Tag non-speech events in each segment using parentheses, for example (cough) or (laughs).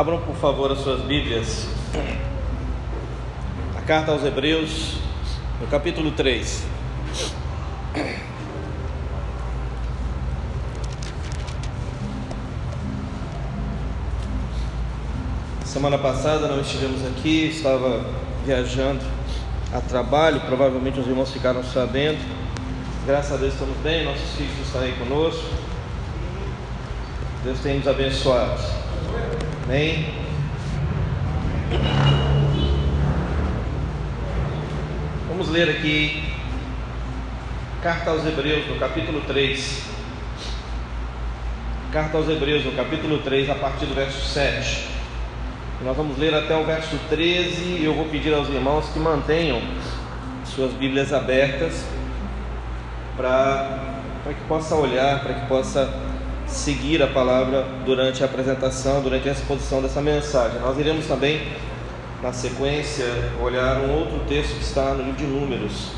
Abram, por favor, as suas Bíblias. A carta aos Hebreus, no capítulo 3. Semana passada não estivemos aqui, estava viajando a trabalho, provavelmente os irmãos ficaram sabendo. Graças a Deus estamos bem, nossos filhos estão aí conosco. Deus tem nos abençoado. Amém. Vamos ler aqui Carta aos Hebreus, no capítulo 3. Carta aos Hebreus, no capítulo 3, a partir do verso 7. Nós vamos ler até o verso 13 e eu vou pedir aos irmãos que mantenham suas Bíblias abertas para que possa olhar, para que possa seguir a palavra durante a apresentação, durante a exposição dessa mensagem. Nós iremos também, na sequência, olhar um outro texto que está no livro de Números,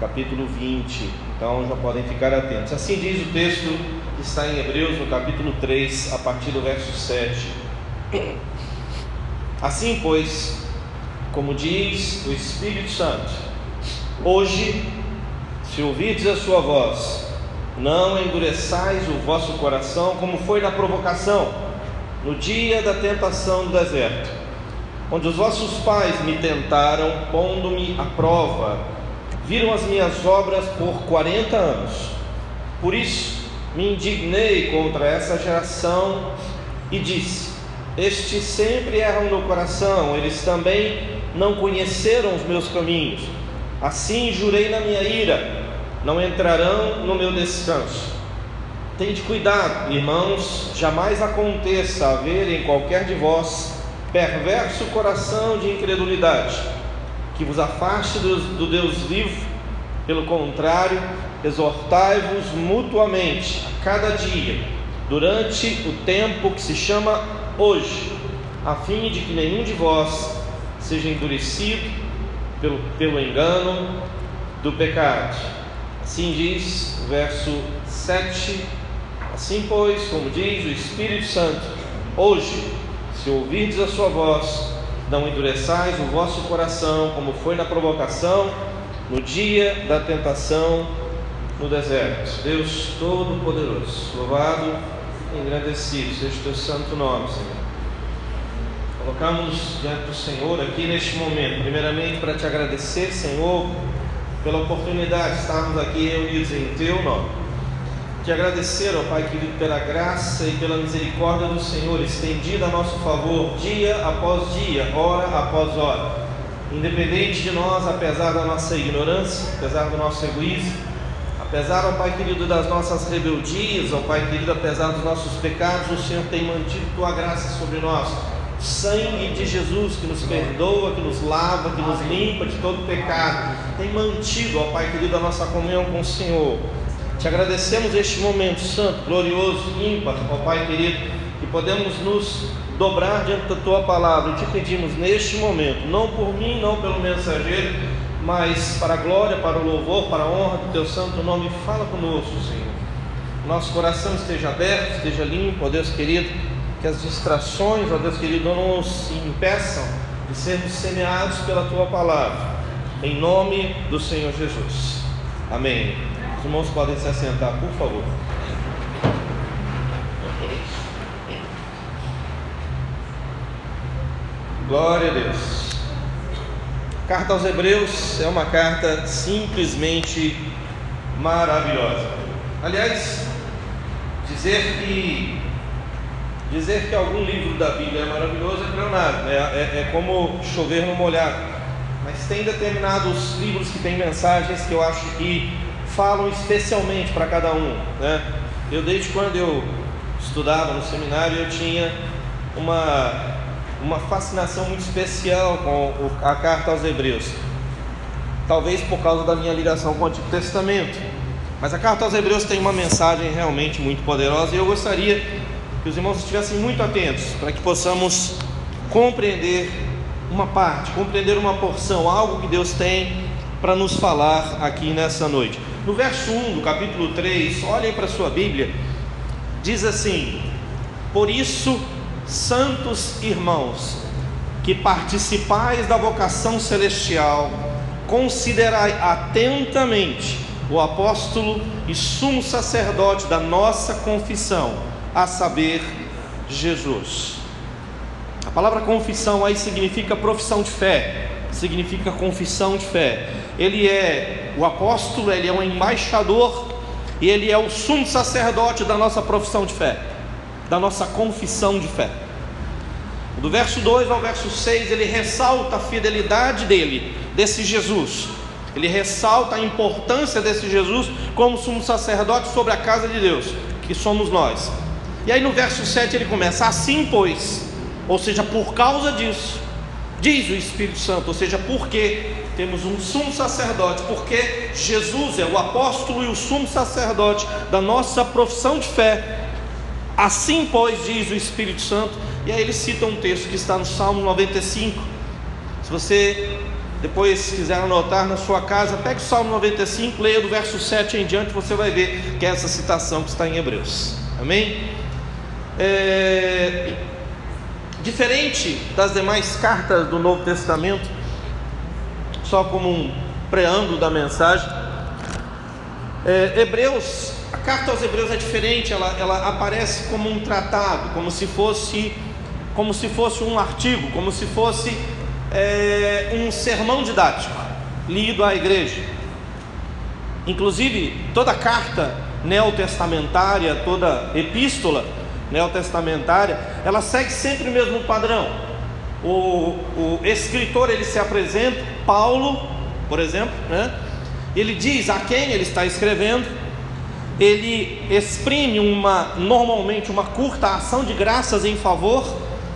capítulo 20. Então já podem ficar atentos. Assim diz o texto que está em Hebreus, no capítulo 3, a partir do verso 7. Assim, pois, como diz o Espírito Santo, hoje, se ouvirdes a sua voz, não endureçais o vosso coração como foi na provocação, no dia da tentação do deserto, onde os vossos pais me tentaram, pondo-me à prova, viram as minhas obras por quarenta anos. Por isso me indignei contra essa geração e disse: Estes sempre erram no coração, eles também não conheceram os meus caminhos. Assim jurei na minha ira não entrarão no meu descanso. Tende cuidado, irmãos, jamais aconteça haver em qualquer de vós perverso coração de incredulidade, que vos afaste do Deus vivo. Pelo contrário, exortai-vos mutuamente a cada dia, durante o tempo que se chama hoje, a fim de que nenhum de vós seja endurecido pelo, pelo engano do pecado Assim diz o verso 7. Assim, pois, como diz o Espírito Santo, hoje, se ouvirdes a sua voz, não endureçais o vosso coração, como foi na provocação, no dia da tentação no deserto. Deus Todo-Poderoso, louvado e engrandecido seja o teu santo nome, Senhor. Colocamos diante do Senhor aqui neste momento, primeiramente para te agradecer, Senhor pela oportunidade de estarmos aqui reunidos em Teu nome. Te agradecer, ó Pai querido, pela graça e pela misericórdia do Senhor estendida a nosso favor dia após dia, hora após hora. Independente de nós, apesar da nossa ignorância, apesar do nosso egoísmo, apesar, ó Pai querido, das nossas rebeldias, ó Pai querido, apesar dos nossos pecados, o Senhor tem mantido Tua graça sobre nós sangue de Jesus que nos perdoa, que nos lava, que nos limpa de todo pecado, tem mantido, ó Pai querido, a nossa comunhão com o Senhor. Te agradecemos este momento santo, glorioso, ímpar, ó Pai querido, que podemos nos dobrar diante da tua palavra te pedimos neste momento, não por mim, não pelo mensageiro, mas para a glória, para o louvor, para a honra do teu santo nome, fala conosco, Senhor. Nosso coração esteja aberto, esteja limpo, ó Deus querido que as distrações, ó Deus querido, não nos impeçam de sermos semeados pela tua palavra, em nome do Senhor Jesus. Amém. Os irmãos podem se assentar, por favor. Glória a Deus. Carta aos Hebreus é uma carta simplesmente maravilhosa. Aliás, dizer que Dizer que algum livro da Bíblia é maravilhoso é pleonasmo, é, é, é como chover no molhado. Mas tem determinados livros que têm mensagens que eu acho que falam especialmente para cada um. Né? Eu desde quando eu estudava no seminário eu tinha uma, uma fascinação muito especial com a carta aos Hebreus. Talvez por causa da minha ligação com o Antigo Testamento. Mas a carta aos Hebreus tem uma mensagem realmente muito poderosa e eu gostaria que os irmãos estivessem muito atentos para que possamos compreender uma parte, compreender uma porção, algo que Deus tem para nos falar aqui nessa noite. No verso 1 do capítulo 3, olhem para a sua Bíblia, diz assim: Por isso Santos irmãos, que participais da vocação celestial, considerai atentamente o apóstolo e sumo sacerdote da nossa confissão, a saber, Jesus. A palavra confissão aí significa profissão de fé, significa confissão de fé. Ele é o apóstolo, ele é um embaixador e ele é o sumo sacerdote da nossa profissão de fé, da nossa confissão de fé. Do verso 2 ao verso 6, ele ressalta a fidelidade dele, desse Jesus. Ele ressalta a importância desse Jesus como sumo sacerdote sobre a casa de Deus, que somos nós. E aí no verso 7 ele começa: Assim, pois, ou seja, por causa disso, diz o Espírito Santo, ou seja, porque temos um sumo sacerdote, porque Jesus é o apóstolo e o sumo sacerdote da nossa profissão de fé. Assim, pois, diz o Espírito Santo, e aí ele cita um texto que está no Salmo 95. Se você depois quiser anotar na sua casa, pegue o Salmo 95, leia do verso 7 em diante, você vai ver que é essa citação que está em Hebreus. Amém? É... Diferente das demais cartas do Novo Testamento, só como um preâmbulo da mensagem, é, Hebreus, a carta aos Hebreus é diferente, ela, ela aparece como um tratado, como se fosse, como se fosse um artigo, como se fosse é, um sermão didático lido à igreja. Inclusive, toda carta neotestamentária, toda epístola neotestamentária, ela segue sempre o mesmo padrão. O, o escritor ele se apresenta, Paulo, por exemplo, né? ele diz a quem ele está escrevendo, ele exprime uma normalmente uma curta ação de graças em favor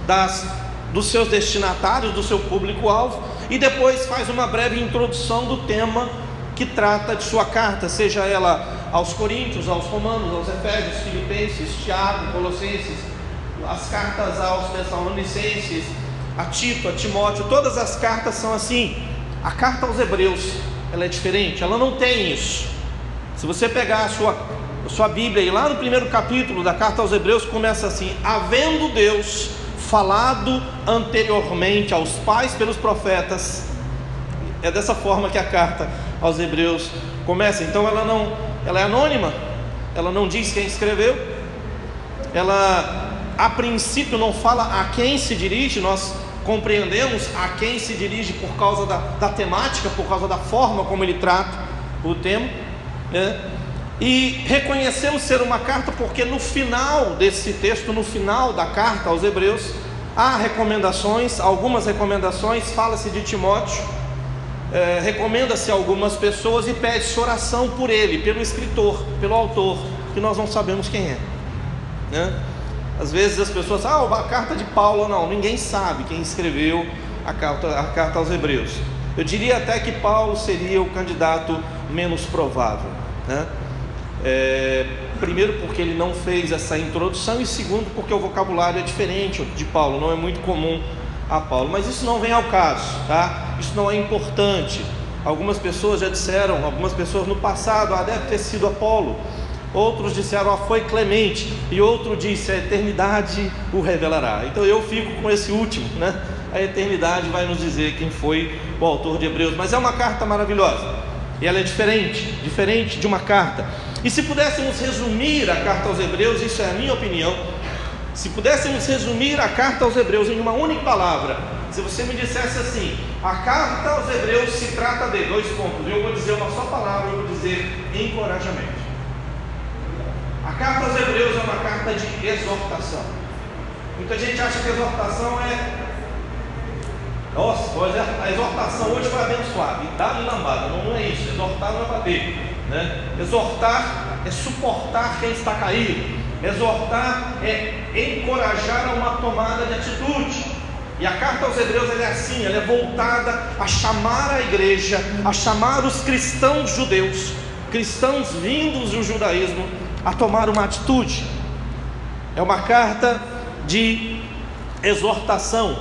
das, dos seus destinatários, do seu público-alvo, e depois faz uma breve introdução do tema que trata de sua carta, seja ela aos Coríntios, aos Romanos, aos Efésios, Filipenses, Tiago, Colossenses, as cartas aos Tessalonicenses, a Tito, a Timóteo, todas as cartas são assim. A carta aos Hebreus, ela é diferente, ela não tem isso. Se você pegar a sua, a sua Bíblia e lá no primeiro capítulo da carta aos Hebreus começa assim: havendo Deus falado anteriormente aos pais pelos profetas. É dessa forma que a carta aos Hebreus começa. Então ela não ela é anônima, ela não diz quem escreveu, ela a princípio não fala a quem se dirige, nós compreendemos a quem se dirige por causa da, da temática, por causa da forma como ele trata o tema, né? e reconhecemos ser uma carta porque no final desse texto, no final da carta aos Hebreus, há recomendações, algumas recomendações, fala-se de Timóteo é, recomenda-se algumas pessoas e pede-se oração por ele, pelo escritor, pelo autor, que nós não sabemos quem é. Né? Às vezes as pessoas, ah, a carta de Paulo, não, ninguém sabe quem escreveu a carta, a carta aos Hebreus. Eu diria até que Paulo seria o candidato menos provável. Né? É, primeiro, porque ele não fez essa introdução, e segundo, porque o vocabulário é diferente de Paulo, não é muito comum a Paulo. Mas isso não vem ao caso, tá? Isso não é importante. Algumas pessoas já disseram, algumas pessoas no passado, ah, deve ter sido Apolo. Outros disseram, ah, foi Clemente. E outro disse, a eternidade o revelará. Então eu fico com esse último, né? A eternidade vai nos dizer quem foi o autor de Hebreus. Mas é uma carta maravilhosa. E ela é diferente, diferente de uma carta. E se pudéssemos resumir a carta aos Hebreus, isso é a minha opinião, se pudéssemos resumir a carta aos Hebreus em uma única palavra, se você me dissesse assim, a carta aos Hebreus se trata de dois pontos, eu vou dizer uma só palavra, eu vou dizer encorajamento. A carta aos Hebreus é uma carta de exortação. Muita gente acha que exortação é. Nossa, a exortação hoje vai abençoar, e dá lambada. Não, não é isso. Exortar não é bater. Né? Exortar é suportar quem está caído. Exortar é encorajar a uma tomada de atitude. E a carta aos Hebreus é assim, ela é voltada a chamar a igreja, a chamar os cristãos judeus, cristãos vindos do judaísmo, a tomar uma atitude. É uma carta de exortação.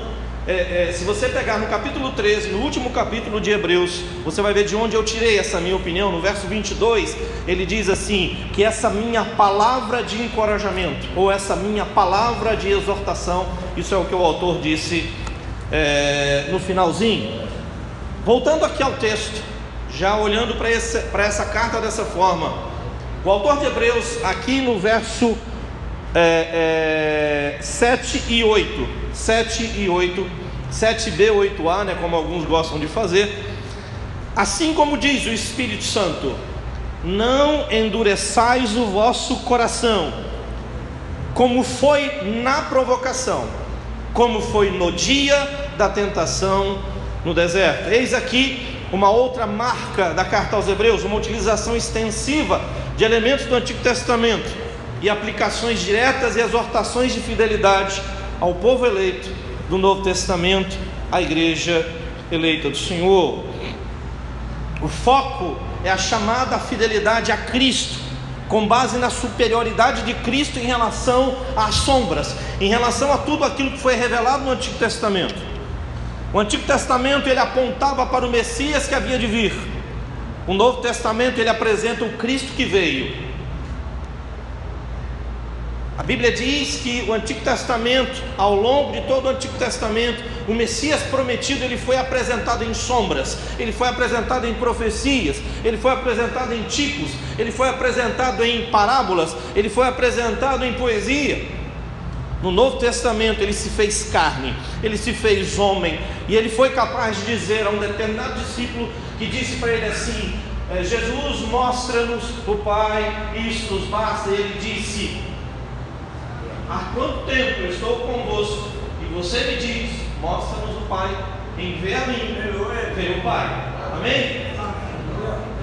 É, é, se você pegar no capítulo 13, no último capítulo de Hebreus, você vai ver de onde eu tirei essa minha opinião. No verso 22, ele diz assim: que essa minha palavra de encorajamento, ou essa minha palavra de exortação, isso é o que o autor disse é, no finalzinho. Voltando aqui ao texto, já olhando para essa carta dessa forma, o autor de Hebreus, aqui no verso é, é, 7 e 8, 7 e 8, 7b, 8a, né, como alguns gostam de fazer. Assim como diz o Espírito Santo, não endureçais o vosso coração, como foi na provocação, como foi no dia da tentação no deserto. Eis aqui uma outra marca da carta aos Hebreus, uma utilização extensiva de elementos do Antigo Testamento e aplicações diretas e exortações de fidelidade ao povo eleito do Novo Testamento, à igreja eleita do Senhor. O foco é a chamada fidelidade a Cristo, com base na superioridade de Cristo em relação às sombras, em relação a tudo aquilo que foi revelado no Antigo Testamento. O Antigo Testamento ele apontava para o Messias que havia de vir. O Novo Testamento ele apresenta o Cristo que veio. A Bíblia diz que o Antigo Testamento, ao longo de todo o Antigo Testamento, o Messias prometido ele foi apresentado em sombras, ele foi apresentado em profecias, ele foi apresentado em tipos, ele foi apresentado em parábolas, ele foi apresentado em poesia. No Novo Testamento ele se fez carne, ele se fez homem, e ele foi capaz de dizer a um determinado discípulo que disse para ele assim: eh, Jesus mostra-nos o Pai, isto nos basta. E ele disse: Há quanto tempo eu estou convosco e você me diz: Mostra-nos o Pai. Quem vê a mim, vê o Pai. Amém?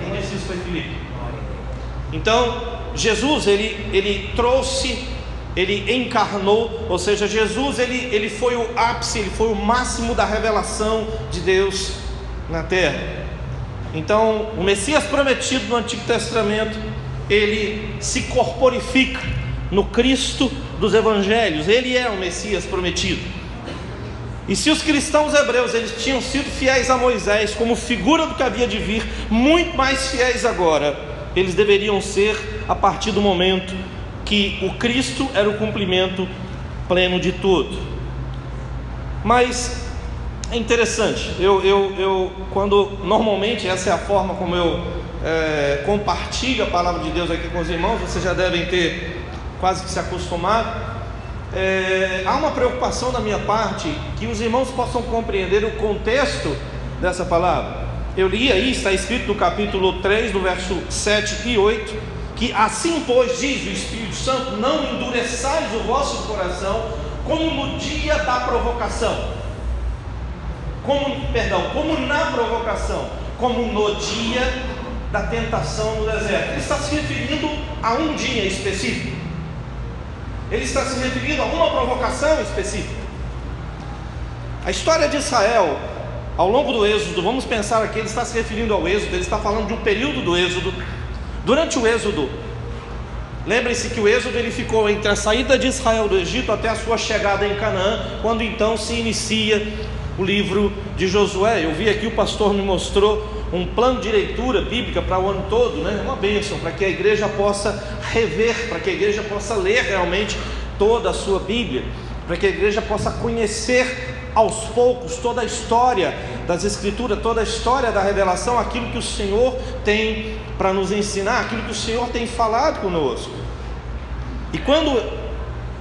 Quem disse isso foi Filipe. Então, Jesus, ele, ele trouxe, ele encarnou, ou seja, Jesus, ele, ele foi o ápice, ele foi o máximo da revelação de Deus na terra. Então, o Messias prometido no Antigo Testamento, ele se corporifica no Cristo dos evangelhos, ele é o Messias prometido. E se os cristãos hebreus eles tinham sido fiéis a Moisés como figura do que havia de vir, muito mais fiéis agora, eles deveriam ser a partir do momento que o Cristo era o cumprimento pleno de tudo. Mas é interessante, eu, eu, eu quando normalmente essa é a forma como eu é, compartilho a palavra de Deus aqui com os irmãos, vocês já devem ter quase que se acostumar. É, há uma preocupação da minha parte que os irmãos possam compreender o contexto dessa palavra. Eu li aí, está escrito no capítulo 3, no verso 7 e 8, que assim, pois, diz o Espírito Santo: não endureçais o vosso coração como no dia da provocação. Como, perdão, como na provocação, como no dia da tentação no deserto. Ele está se referindo a um dia específico. Ele está se referindo a uma provocação específica. A história de Israel, ao longo do Êxodo, vamos pensar aqui, ele está se referindo ao Êxodo, ele está falando de um período do Êxodo. Durante o Êxodo, lembre-se que o Êxodo ele ficou entre a saída de Israel do Egito até a sua chegada em Canaã, quando então se inicia o livro de Josué. Eu vi aqui, o pastor me mostrou um plano de leitura bíblica para o ano todo, né? uma bênção, para que a igreja possa rever, para que a igreja possa ler realmente toda a sua Bíblia, para que a igreja possa conhecer aos poucos toda a história das Escrituras, toda a história da revelação, aquilo que o Senhor tem para nos ensinar, aquilo que o Senhor tem falado conosco. E quando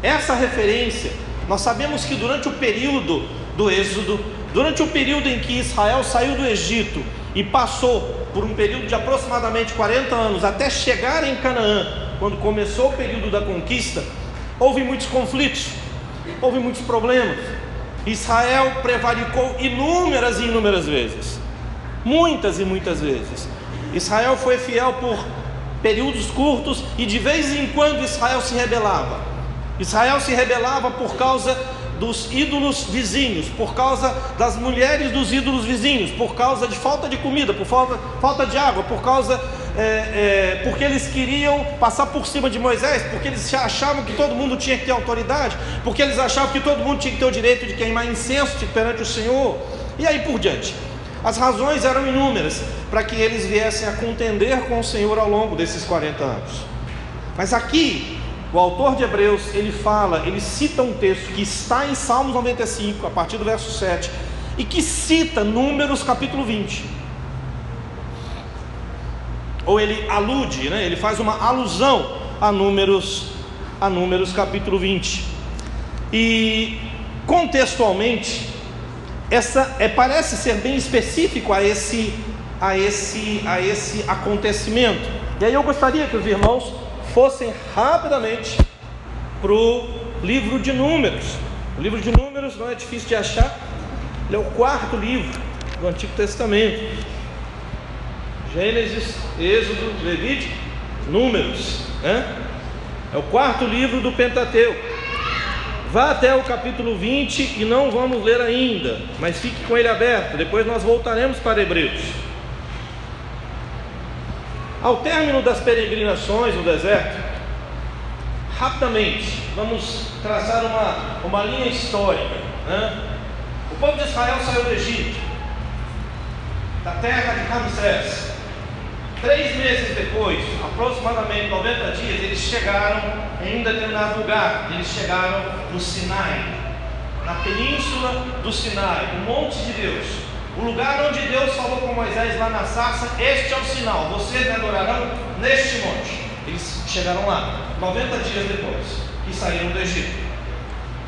essa referência, nós sabemos que durante o período do Êxodo, durante o período em que Israel saiu do Egito e passou por um período de aproximadamente 40 anos até chegar em Canaã, quando começou o período da conquista, houve muitos conflitos, houve muitos problemas. Israel prevaricou inúmeras e inúmeras vezes, muitas e muitas vezes. Israel foi fiel por períodos curtos e de vez em quando Israel se rebelava. Israel se rebelava por causa dos ídolos vizinhos, por causa das mulheres dos ídolos vizinhos, por causa de falta de comida, por falta, falta de água, por causa é, é, porque eles queriam passar por cima de Moisés, porque eles achavam que todo mundo tinha que ter autoridade, porque eles achavam que todo mundo tinha que ter o direito de queimar incenso perante o Senhor, e aí por diante. As razões eram inúmeras para que eles viessem a contender com o Senhor ao longo desses 40 anos. Mas aqui, o autor de Hebreus, ele fala, ele cita um texto que está em Salmos 95, a partir do verso 7, e que cita Números capítulo 20. Ou ele alude, né? ele faz uma alusão a Números, a Números capítulo 20. E contextualmente, essa é, parece ser bem específico a esse, a, esse, a esse acontecimento. E aí eu gostaria que os irmãos fossem rapidamente para o livro de Números. O livro de Números não é difícil de achar, ele é o quarto livro do Antigo Testamento. Gênesis, Êxodo, Levítico, Números. Né? É o quarto livro do Pentateuco. Vá até o capítulo 20 e não vamos ler ainda, mas fique com ele aberto. Depois nós voltaremos para Hebreus. Ao término das peregrinações no deserto, rapidamente vamos traçar uma, uma linha histórica. Né? O povo de Israel saiu do Egito, da terra de Ramsés. Três meses depois, aproximadamente 90 dias, eles chegaram em um determinado lugar. Eles chegaram no Sinai, na península do Sinai, o monte de Deus. O lugar onde Deus falou com Moisés lá na sarça, este é o sinal, vocês me adorarão neste monte. Eles chegaram lá, 90 dias depois que saíram do Egito.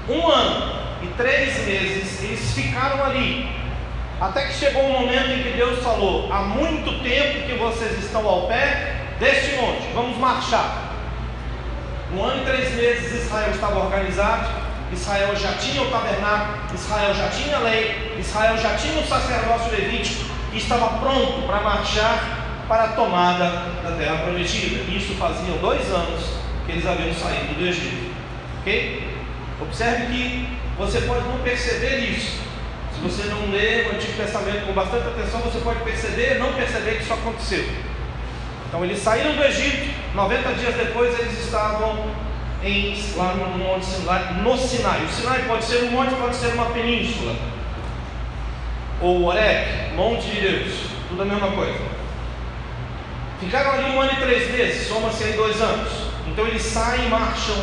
Um ano e três meses eles ficaram ali, até que chegou um momento em que Deus falou: há muito tempo que vocês estão ao pé deste monte, vamos marchar. Um ano e três meses Israel estava organizado, Israel já tinha o tabernáculo, Israel já tinha a lei, Israel já tinha o sacerdócio levítico e estava pronto para marchar para a tomada da terra prometida. Isso faziam dois anos que eles haviam saído do Egito. Ok? Observe que você pode não perceber isso. Se você não ler o Antigo Testamento com bastante atenção, você pode perceber, não perceber que isso aconteceu. Então eles saíram do Egito, 90 dias depois eles estavam em, lá no Monte Sinai, no Sinai. O Sinai pode ser um monte, pode ser uma península. Ou Orek, Monte de Deus, tudo a mesma coisa. Ficaram ali um ano e três meses, soma-se aí dois anos. Então eles saem e marcham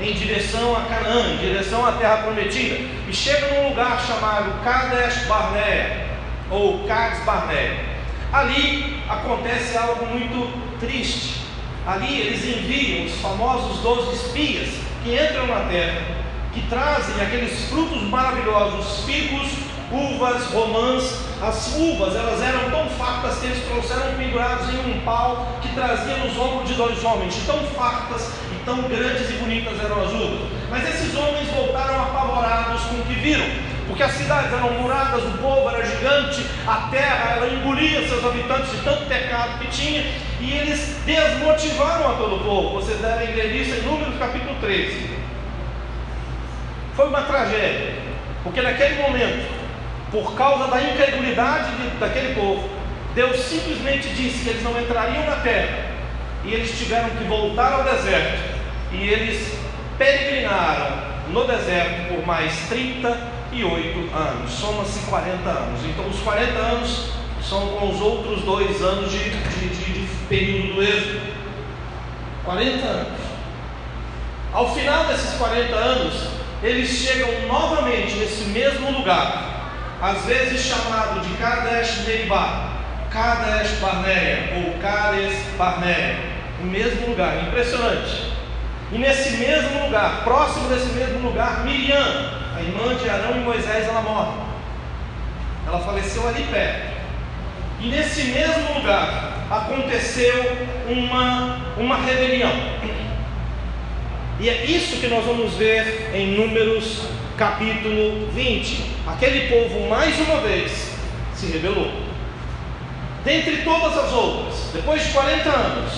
em direção a Canaã, em direção à terra prometida, e chega num lugar chamado Kadesh Barnea, ou Cades Barnea. Ali acontece algo muito triste. Ali eles enviam os famosos doze espias que entram na terra, que trazem aqueles frutos maravilhosos, figos, uvas, romãs. As uvas elas eram tão fartas que eles trouxeram pendurados em um pau que trazia nos ombros de dois homens, tão fartas tão grandes e bonitas eram as uvas. Mas esses homens voltaram apavorados com o que viram, porque as cidades eram muradas, o povo era gigante, a terra ela engolia seus habitantes de tanto pecado que tinha, e eles desmotivaram a todo o povo. Vocês devem ler isso em Números capítulo 13. Foi uma tragédia, porque naquele momento, por causa da incredulidade daquele povo, Deus simplesmente disse que eles não entrariam na terra e eles tiveram que voltar ao deserto e eles peregrinaram no deserto por mais 38 anos, soma-se 40 anos. Então, os 40 anos são com os outros dois anos de, de, de período do êxodo 40 anos. Ao final desses 40 anos, eles chegam novamente nesse mesmo lugar, às vezes chamado de Kadesh Neibá, Kadesh Barnea ou Kades Barnea, o mesmo lugar, impressionante. E nesse mesmo lugar, próximo desse mesmo lugar, Miriam, a irmã de Arão e Moisés, ela morre. Ela faleceu ali perto. E nesse mesmo lugar aconteceu uma, uma rebelião. E é isso que nós vamos ver em Números capítulo 20. Aquele povo, mais uma vez, se rebelou. Dentre todas as outras, depois de 40 anos,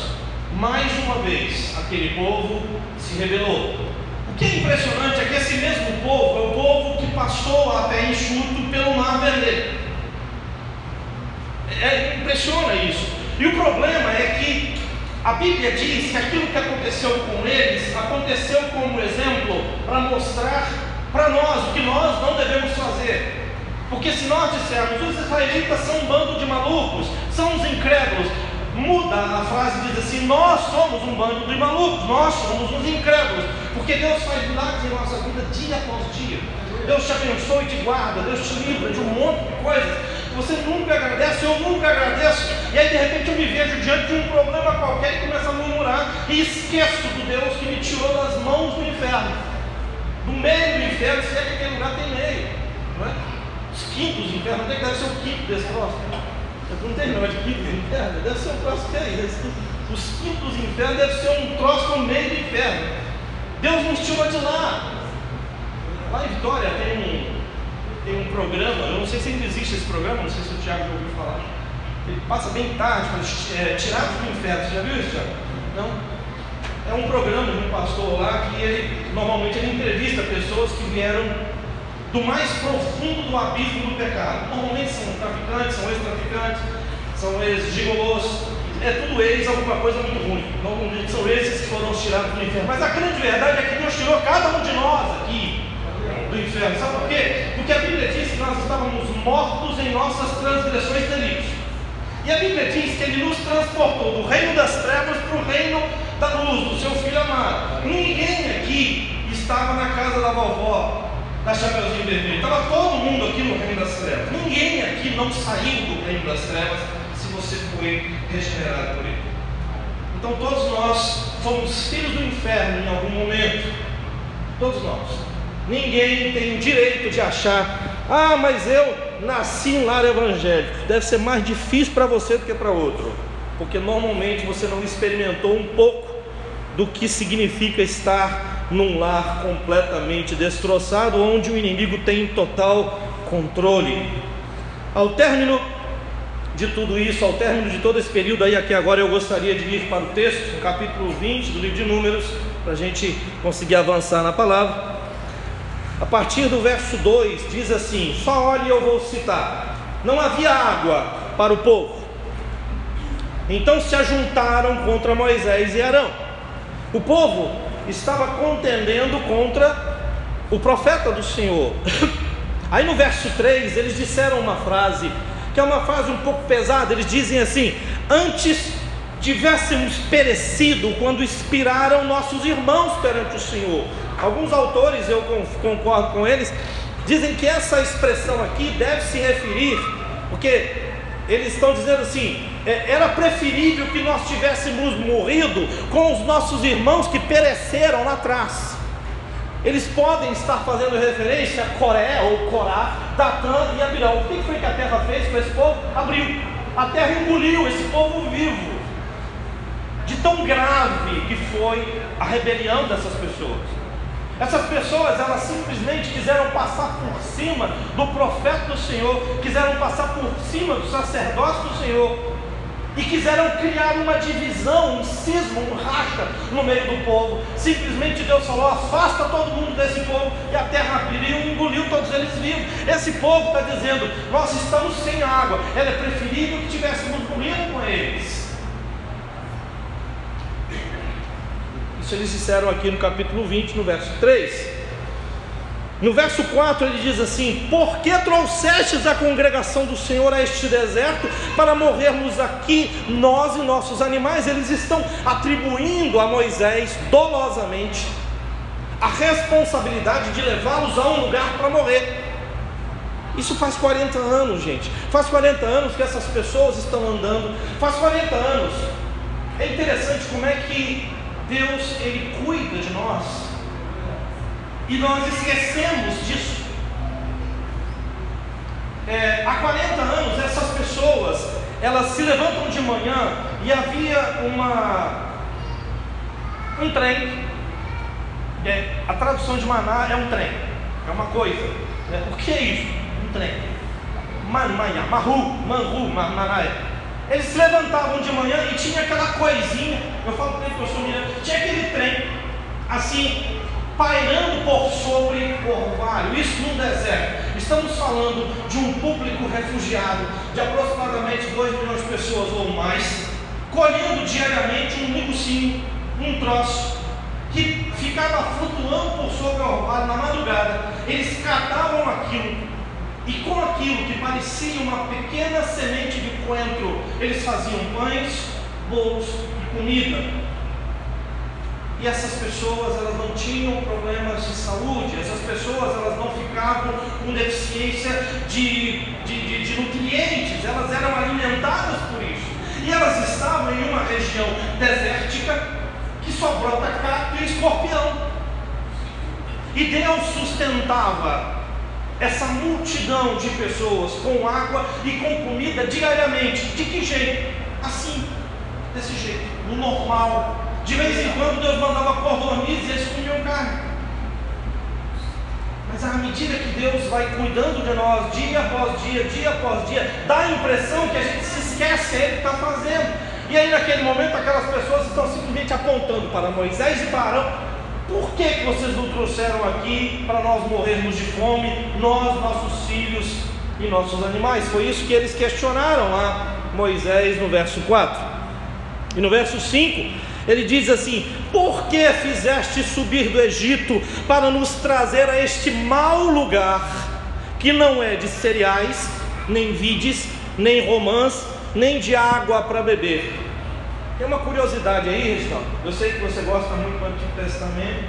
mais uma vez aquele povo se rebelou. O que é impressionante é que esse mesmo povo é o povo que passou até enxuto pelo Mar Vermelho. É, impressiona isso. E o problema é que a Bíblia diz que aquilo que aconteceu com eles aconteceu como exemplo para mostrar para nós o que nós não devemos fazer. Porque se nós dissermos os israelitas são um bando de malucos, são os incrédulos, muda a frase e diz assim: Nós somos um bando de malucos, nós somos uns incrédulos, porque Deus faz milagres em nossa vida dia após dia. Deus te abençoe e te guarda, Deus te livra de um monte de coisas. Você nunca agradece, eu nunca agradeço, e aí de repente eu me vejo diante de um problema qualquer e começo a murmurar e esqueço do Deus que me tirou das mãos do inferno, do meio do inferno, se é que aquele lugar tem meio, não é? Os quintos infernos, onde é que deve ser o quinto desse próximo? Não tem negócio de quinto inferno, deve ser um troço que é isso. Os quintos infernos deve ser um troço no meio do inferno. Deus nos tirou de lá. Lá em Vitória tem tem um programa, eu não sei se ainda existe esse programa, não sei se o Tiago já ouviu falar. Ele passa bem tarde, mas é, tirados do inferno. Você já viu isso, Tiago? Não? É um programa de um pastor lá que ele normalmente ele entrevista pessoas que vieram do mais profundo do abismo do pecado. Normalmente são traficantes, são ex-traficantes, são ex-gigolôs, é tudo eles alguma coisa muito ruim. Normalmente são esses que foram tirados do inferno. Mas a grande verdade é que Deus tirou cada um de nós aqui inferno. Sabe por quê? Porque a Bíblia diz que nós estávamos mortos em nossas transgressões e delitos. E a Bíblia diz que Ele nos transportou do reino das trevas para o reino da luz, do seu Filho amado. Ninguém aqui estava na casa da vovó da Chapeuzinho Vermelho. Estava todo mundo aqui no reino das trevas. Ninguém aqui não saiu do reino das trevas se você foi regenerado por ele. Então todos nós fomos filhos do inferno em algum momento. Todos nós. Ninguém tem o direito de achar, ah, mas eu nasci em lar evangélico. Deve ser mais difícil para você do que para outro. Porque normalmente você não experimentou um pouco do que significa estar num lar completamente destroçado, onde o inimigo tem total controle. Ao término de tudo isso, ao término de todo esse período aí, aqui agora eu gostaria de ir para o texto, capítulo 20 do livro de Números, para a gente conseguir avançar na palavra. A partir do verso 2 diz assim: Só olhe, eu vou citar. Não havia água para o povo. Então se ajuntaram contra Moisés e Arão. O povo estava contendendo contra o profeta do Senhor. (laughs) Aí no verso 3 eles disseram uma frase, que é uma frase um pouco pesada, eles dizem assim: Antes tivéssemos perecido quando inspiraram nossos irmãos perante o Senhor. Alguns autores, eu concordo com eles, dizem que essa expressão aqui deve se referir, porque eles estão dizendo assim: é, era preferível que nós tivéssemos morrido com os nossos irmãos que pereceram lá atrás. Eles podem estar fazendo referência a Coré ou Corá, Datã e Abirão. O que foi que a terra fez com esse povo? Abriu. A terra engoliu esse povo vivo. De tão grave que foi a rebelião dessas pessoas. Essas pessoas, elas simplesmente quiseram passar por cima do profeta do Senhor, quiseram passar por cima do sacerdócio do Senhor, e quiseram criar uma divisão, um cisma, um racha no meio do povo. Simplesmente Deus falou: afasta todo mundo desse povo, e a terra abriu e engoliu todos eles vivos. Esse povo está dizendo: nós estamos sem água, era preferível que tivéssemos morrido com eles. Eles disseram aqui no capítulo 20, no verso 3. No verso 4 ele diz assim: Por que trouxestes a congregação do Senhor a este deserto para morrermos aqui, nós e nossos animais? Eles estão atribuindo a Moisés dolosamente a responsabilidade de levá-los a um lugar para morrer. Isso faz 40 anos, gente. Faz 40 anos que essas pessoas estão andando. Faz 40 anos. É interessante como é que Deus ele cuida de nós e nós esquecemos disso. É, há 40 anos, essas pessoas, elas se levantam de manhã e havia uma, um trem. É, a tradução de maná é um trem, é uma coisa. Né? O que é isso? Um trem. Manmanha, marru, manru, maná. Eles se levantavam de manhã e tinha aquela coisinha. Eu falo para ele que eu sou mineiro. Tinha aquele trem, assim, pairando por sobre orvalho, isso num deserto. Estamos falando de um público refugiado de aproximadamente 2 milhões de pessoas ou mais, colhendo diariamente um negocinho, um troço, que ficava flutuando por sobre o orvalho na madrugada. Eles catavam aquilo e com aquilo que parecia uma pequena semente de coentro, eles faziam pães, bolos e comida. E essas pessoas elas não tinham problemas de saúde, essas pessoas elas não ficavam com deficiência de, de, de, de nutrientes, elas eram alimentadas por isso. E elas estavam em uma região desértica que só brota cacto e escorpião. E Deus sustentava essa multidão de pessoas com água e com comida diariamente. De que jeito? Assim, desse jeito, no normal. De vez em quando Deus mandava cordões e eles comiam carne. Mas à medida que Deus vai cuidando de nós, dia após dia, dia após dia, dá a impressão que a gente se esquece Ele está fazendo. E aí naquele momento aquelas pessoas estão simplesmente apontando para Moisés e para Arão, por que, que vocês não trouxeram aqui para nós morrermos de fome, nós, nossos filhos e nossos animais? Foi isso que eles questionaram a Moisés no verso 4. E no verso 5, ele diz assim: Por que fizeste subir do Egito para nos trazer a este mau lugar, que não é de cereais, nem vides, nem romãs, nem de água para beber? Tem uma curiosidade aí, Reginaldo. Eu sei que você gosta muito do Antigo Testamento.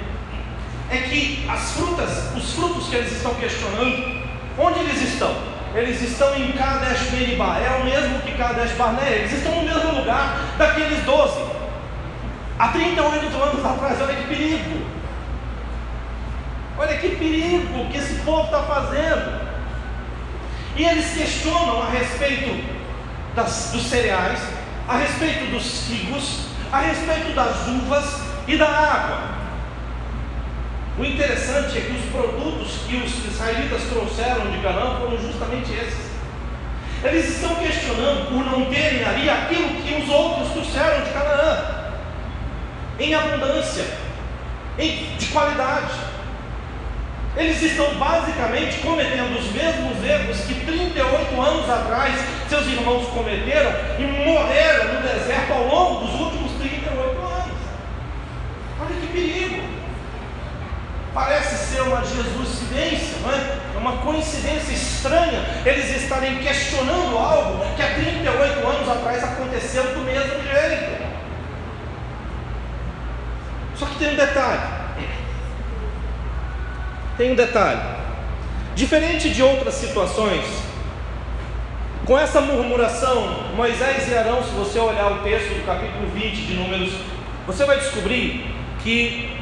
É que as frutas, os frutos que eles estão questionando, onde eles estão? Eles estão em Kadesh Meribá, é o mesmo que Kadesh Barnea, eles estão no mesmo lugar daqueles doze. Há 38 anos atrás, olha que perigo. Olha que perigo que esse povo está fazendo. E eles questionam a respeito das, dos cereais, a respeito dos figos, a respeito das uvas e da água. O interessante é que os produtos que os israelitas trouxeram de Canaã foram justamente esses. Eles estão questionando por não terem ali aquilo que os outros trouxeram de Canaã, em abundância, em, de qualidade. Eles estão basicamente cometendo os mesmos erros que 38 anos atrás seus irmãos cometeram e morreram no deserto ao longo dos últimos 38 anos. Olha que perigo! Parece ser uma Jesuscidência, não é? É uma coincidência estranha eles estarem questionando algo que há 38 anos atrás aconteceu do mesmo jeito. Só que tem um detalhe. Tem um detalhe. Diferente de outras situações, com essa murmuração, Moisés e Arão, se você olhar o texto do capítulo 20 de Números, você vai descobrir que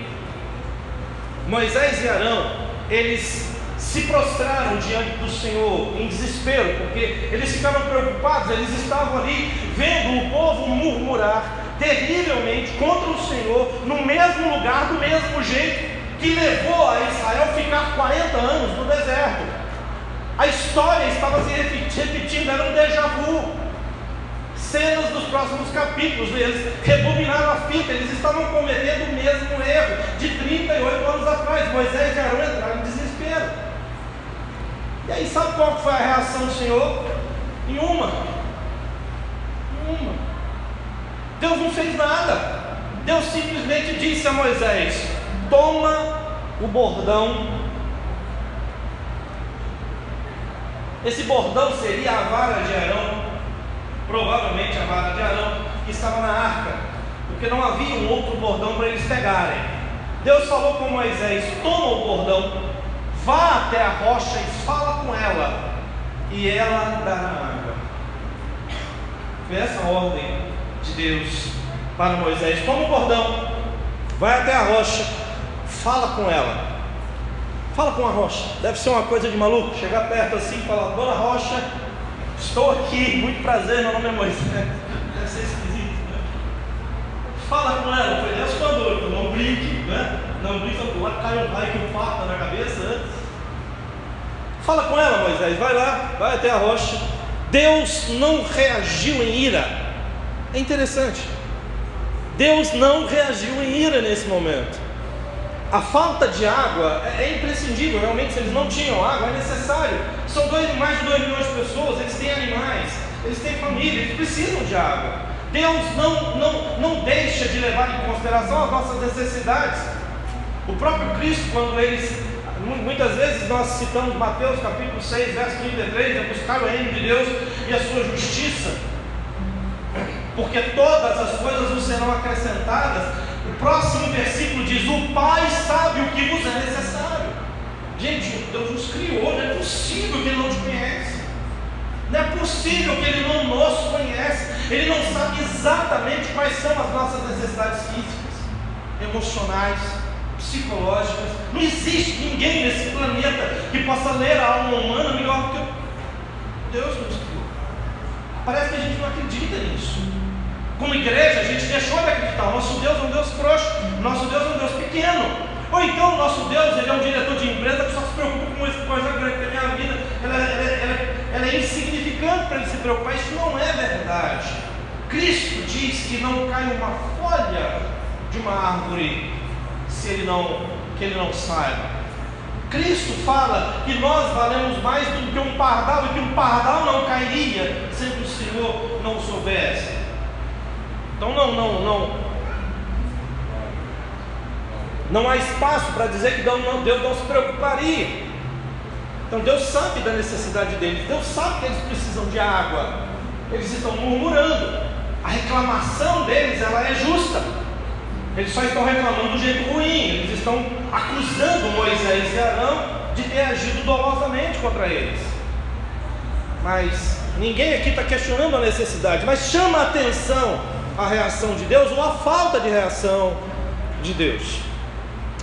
Moisés e Arão, eles se prostraram diante do Senhor em desespero, porque eles ficaram preocupados, eles estavam ali vendo o povo murmurar terrivelmente contra o Senhor, no mesmo lugar, do mesmo jeito, que levou a Israel ficar 40 anos no deserto. A história estava se repetindo, era um déjà vu. Cenas dos próximos capítulos, eles rebobinaram a fita, eles estavam cometendo o mesmo erro de 38 anos atrás. Moisés e Arão entraram em desespero. E aí, sabe qual foi a reação do Senhor? Em uma. Em uma. Deus não fez nada. Deus simplesmente disse a Moisés: o bordão. Esse bordão seria a vara de Arão, provavelmente a vara de Arão que estava na arca, porque não havia um outro bordão para eles pegarem. Deus falou com Moisés: toma o bordão, vá até a rocha e fala com ela, e ela dará água. Foi essa a ordem de Deus para Moisés: toma o bordão, vai até a rocha Fala com ela. Fala com a Rocha. Deve ser uma coisa de maluco. Chegar perto assim e falar: Dona Rocha, estou aqui. Muito prazer. Meu nome é Moisés. (laughs) Deve ser esquisito. Né? Fala com ela. Foi Deus mandou. Não brinque. Né? Não brinque. Lá cai um raio que farta na cabeça antes. Fala com ela, Moisés. Vai lá. Vai até a rocha. Deus não reagiu em ira. É interessante. Deus não reagiu em ira nesse momento. A falta de água é, é imprescindível, realmente, se eles não tinham água, é necessário. São dois, mais de 2 milhões de pessoas, eles têm animais, eles têm família, eles precisam de água. Deus não, não, não deixa de levar em consideração as nossas necessidades. O próprio Cristo, quando eles, muitas vezes nós citamos Mateus capítulo 6, verso 33, é buscar o reino de Deus e a sua justiça, porque todas as coisas nos serão acrescentadas. Próximo versículo diz: O Pai sabe o que vos é necessário. Gente, Deus nos criou, não é possível que Ele não te conhece. Não é possível que Ele não nos conhece. Ele não sabe exatamente quais são as nossas necessidades físicas, emocionais, psicológicas. Não existe ninguém nesse planeta que possa ler a alma humana melhor do que Deus nos criou. Parece que a gente não acredita nisso. Como igreja, a gente deixou de acreditar. O nosso Deus é um Deus frouxo, nosso Deus é um Deus pequeno. Ou então nosso Deus ele é um diretor de empresa que só se preocupa com uma coisa grande, que a minha vida ela, ela, ela, ela é insignificante para ele se preocupar. Isso não é verdade. Cristo diz que não cai uma folha de uma árvore se ele não, que ele não saiba. Cristo fala que nós valemos mais do que um pardal e que um pardal não cairia se o Senhor não soubesse. Então não, não, não. Não há espaço para dizer que Deus não, Deus não se preocuparia. Então Deus sabe da necessidade deles, Deus sabe que eles precisam de água. Eles estão murmurando. A reclamação deles ela é justa. Eles só estão reclamando do jeito ruim. Eles estão acusando Moisés e Arão de ter agido dolosamente contra eles. Mas ninguém aqui está questionando a necessidade, mas chama a atenção a reação de Deus ou a falta de reação de Deus.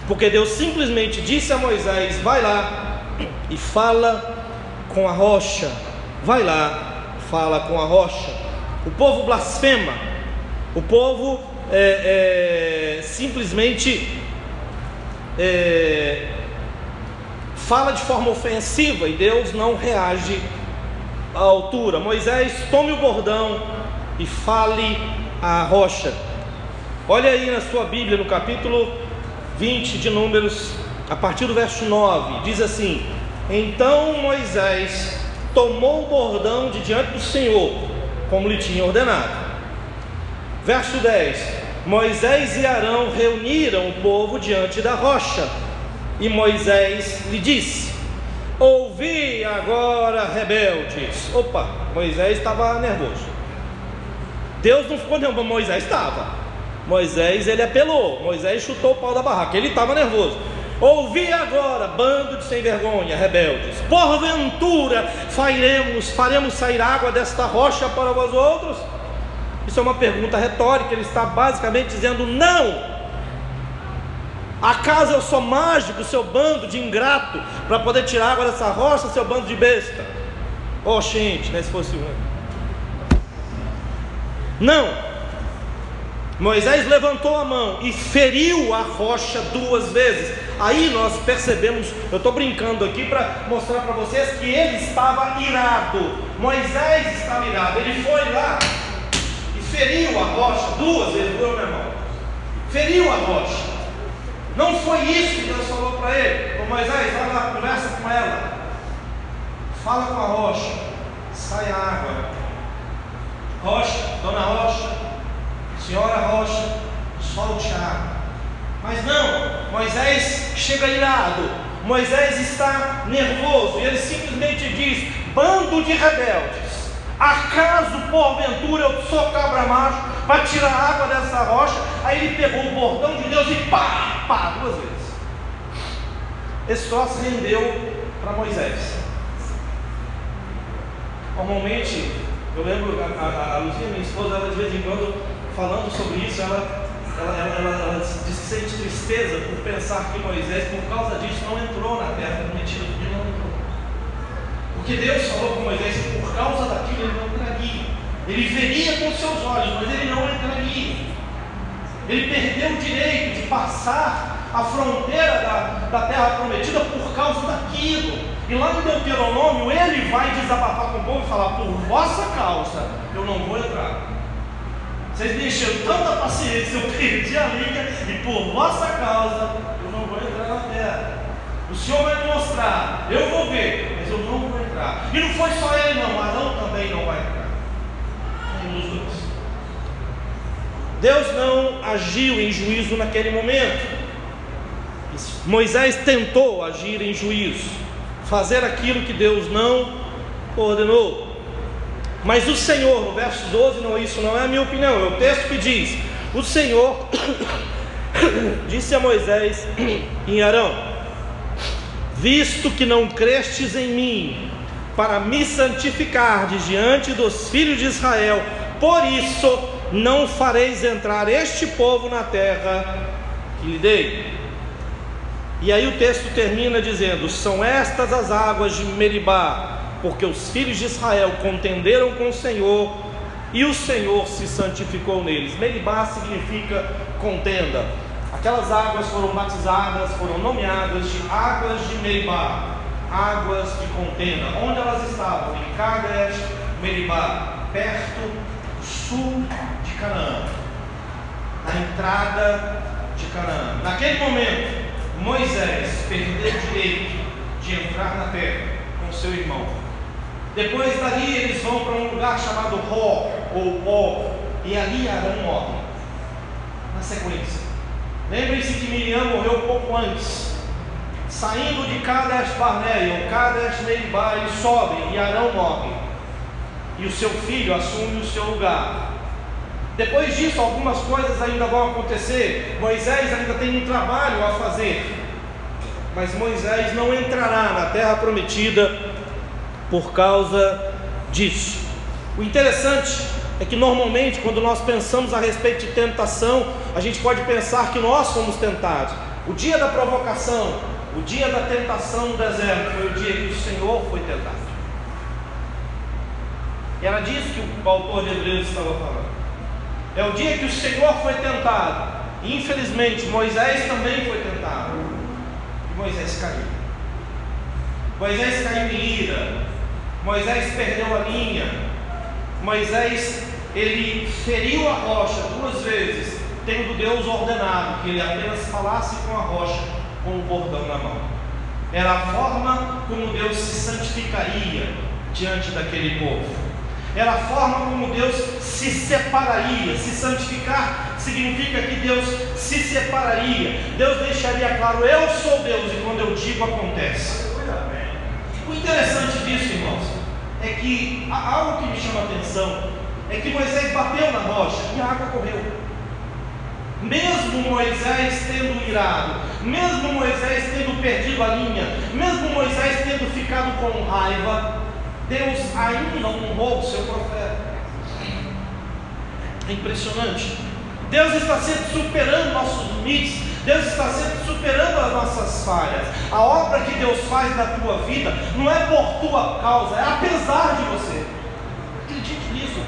Porque Deus simplesmente disse a Moisés: vai lá e fala com a rocha. Vai lá, fala com a rocha. O povo blasfema, o povo é, é, simplesmente é, fala de forma ofensiva e Deus não reage à altura. Moisés, tome o bordão e fale à rocha. Olha aí na sua Bíblia, no capítulo 20 de Números, a partir do verso 9, diz assim: Então Moisés tomou o bordão de diante do Senhor, como lhe tinha ordenado. Verso 10: Moisés e Arão reuniram o povo diante da rocha, e Moisés lhe disse: Ouvi agora, rebeldes. Opa, Moisés estava nervoso. Deus não ficou nervoso, Moisés estava. Moisés ele apelou, Moisés chutou o pau da barraca, ele estava nervoso. Ouvi agora, bando de sem vergonha, rebeldes. Porventura faremos, faremos sair água desta rocha para vós outros? Isso é uma pergunta retórica, ele está basicamente dizendo não. Acaso eu sou mágico, seu bando de ingrato, para poder tirar água dessa rocha, seu bando de besta? Oh, gente, né, se fosse um. Não. Moisés levantou a mão e feriu a rocha duas vezes. Aí nós percebemos, eu estou brincando aqui para mostrar para vocês que ele estava irado. Moisés estava irado. Ele foi lá e feriu a rocha duas vezes, meu irmão. Feriu a rocha. Não foi isso que Deus falou para ele. Ô Moisés, vai lá, conversa com ela. Fala com a rocha. Sai a água. Rocha, dona Rocha, senhora Rocha, solte a água. Mas não, Moisés chega irado, Moisés está nervoso, e ele simplesmente diz: bando de rebeldes, acaso porventura eu sou cabra macho para tirar a água dessa rocha? Aí ele pegou o bordão de Deus e pá, pá, duas vezes. Esse troço rendeu para Moisés. Normalmente, eu lembro, a, a, a Luzinha, minha esposa, ela de vez em quando, falando sobre isso, ela, ela, ela, ela, sente tristeza por pensar que Moisés, por causa disso, não entrou na terra prometida, porque não entrou. Porque Deus falou com Moisés que por causa daquilo ele não entraria. Ele veria com seus olhos, mas ele não entraria. Ele perdeu o direito de passar a fronteira da, da terra prometida por causa daquilo. E lá no Deuteronômio, ele vai desabafar com o povo e falar: Por vossa causa, eu não vou entrar. Vocês me encheram tanta paciência, eu perdi a linha, e por vossa causa, eu não vou entrar na terra. O Senhor vai mostrar, eu vou ver, mas eu não vou entrar. E não foi só ele, não, Arão também não vai entrar. Um dos dois. Deus não agiu em juízo naquele momento. Moisés tentou agir em juízo, fazer aquilo que Deus não ordenou. Mas o Senhor, no verso 12, não, isso não é a minha opinião, é o texto que diz: O Senhor (coughs) disse a Moisés (coughs) em Arão: Visto que não crestes em mim, para me santificar diante dos filhos de Israel, por isso não fareis entrar este povo na terra que lhe dei. E aí o texto termina dizendo: São estas as águas de Meribá, porque os filhos de Israel contenderam com o Senhor e o Senhor se santificou neles. Meribá significa contenda. Aquelas águas foram batizadas, foram nomeadas de águas de Meribá, águas de contenda. Onde elas estavam? Em Kadesh, Meribá, perto sul de Canaã, na entrada de Canaã. Naquele momento, Moisés perdeu o direito de entrar na terra com seu irmão. Depois dali eles vão para um lugar chamado Ró ou Ó, e ali Arão morre. Na sequência. Lembrem-se que Miriam morreu pouco antes. Saindo de Kadesh Barnea ou Kadesh Meribá, eles sobem e Arão morre. E o seu filho assume o seu lugar. Depois disso, algumas coisas ainda vão acontecer. Moisés ainda tem um trabalho a fazer. Mas Moisés não entrará na terra prometida por causa disso. O interessante é que normalmente, quando nós pensamos a respeito de tentação, a gente pode pensar que nós fomos tentados. O dia da provocação, o dia da tentação no deserto, foi o dia que o Senhor foi tentado. E era disso que o autor de Hebreus estava falando. É o dia que o Senhor foi tentado. Infelizmente Moisés também foi tentado. E Moisés caiu. Moisés caiu em ira. Moisés perdeu a linha. Moisés ele feriu a rocha duas vezes, tendo Deus ordenado que ele apenas falasse com a rocha com o bordão na mão. Era a forma como Deus se santificaria diante daquele povo era a forma como Deus se separaria. Se santificar significa que Deus se separaria. Deus deixaria claro: eu sou Deus, e quando eu digo, acontece. O interessante disso, irmãos, é que algo que me chama a atenção é que Moisés bateu na rocha e a água correu. Mesmo Moisés tendo irado, mesmo Moisés tendo perdido a linha, mesmo Moisés tendo ficado com raiva, Deus ainda honrou o seu profeta. É impressionante. Deus está sempre superando nossos limites. Deus está sempre superando as nossas falhas. A obra que Deus faz na tua vida não é por tua causa, é apesar de você. Acredite nisso.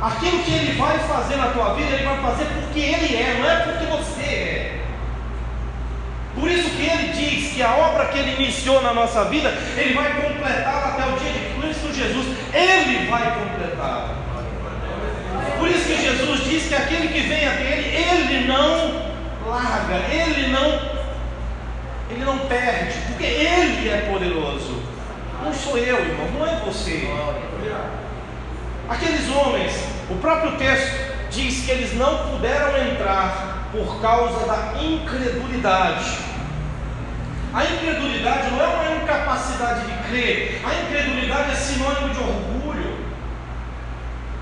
Aquilo que Ele vai fazer na tua vida, Ele vai fazer porque Ele é, não é porque você é. Por isso que ele diz que a obra que ele iniciou na nossa vida, ele vai completar até o dia de Cristo Jesus. Ele vai completar. Por isso que Jesus diz que aquele que vem até ele, ele não larga, ele não ele não perde, porque ele é poderoso. Não sou eu, irmão, não é você. Aqueles homens, o próprio texto diz que eles não puderam entrar por causa da incredulidade. A incredulidade não é uma incapacidade de crer, a incredulidade é sinônimo de orgulho.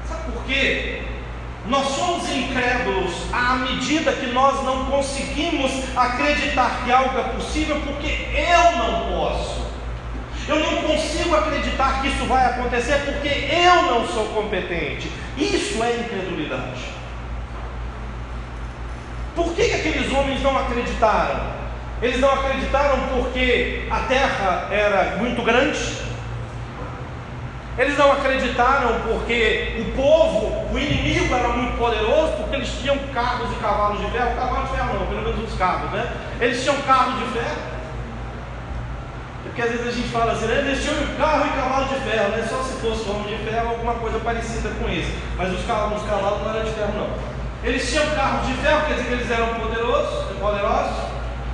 Sabe por quê? Nós somos incrédulos à medida que nós não conseguimos acreditar que algo é possível, porque eu não posso. Eu não consigo acreditar que isso vai acontecer porque eu não sou competente. Isso é incredulidade. Por que, que aqueles homens não acreditaram? Eles não acreditaram porque a terra era muito grande, eles não acreditaram porque o povo, o inimigo era muito poderoso, porque eles tinham carros e cavalos de ferro, cavalos de ferro não, pelo menos os carros, né? Eles tinham carro de ferro. Porque às vezes a gente fala assim, né? eles tinham carro e cavalo de ferro, né? Só se fosse homem de ferro, alguma coisa parecida com isso. Mas os cavalos, os cavalos não eram de ferro, não. Eles tinham carros de ferro, quer dizer que eles eram poderosos, poderosos,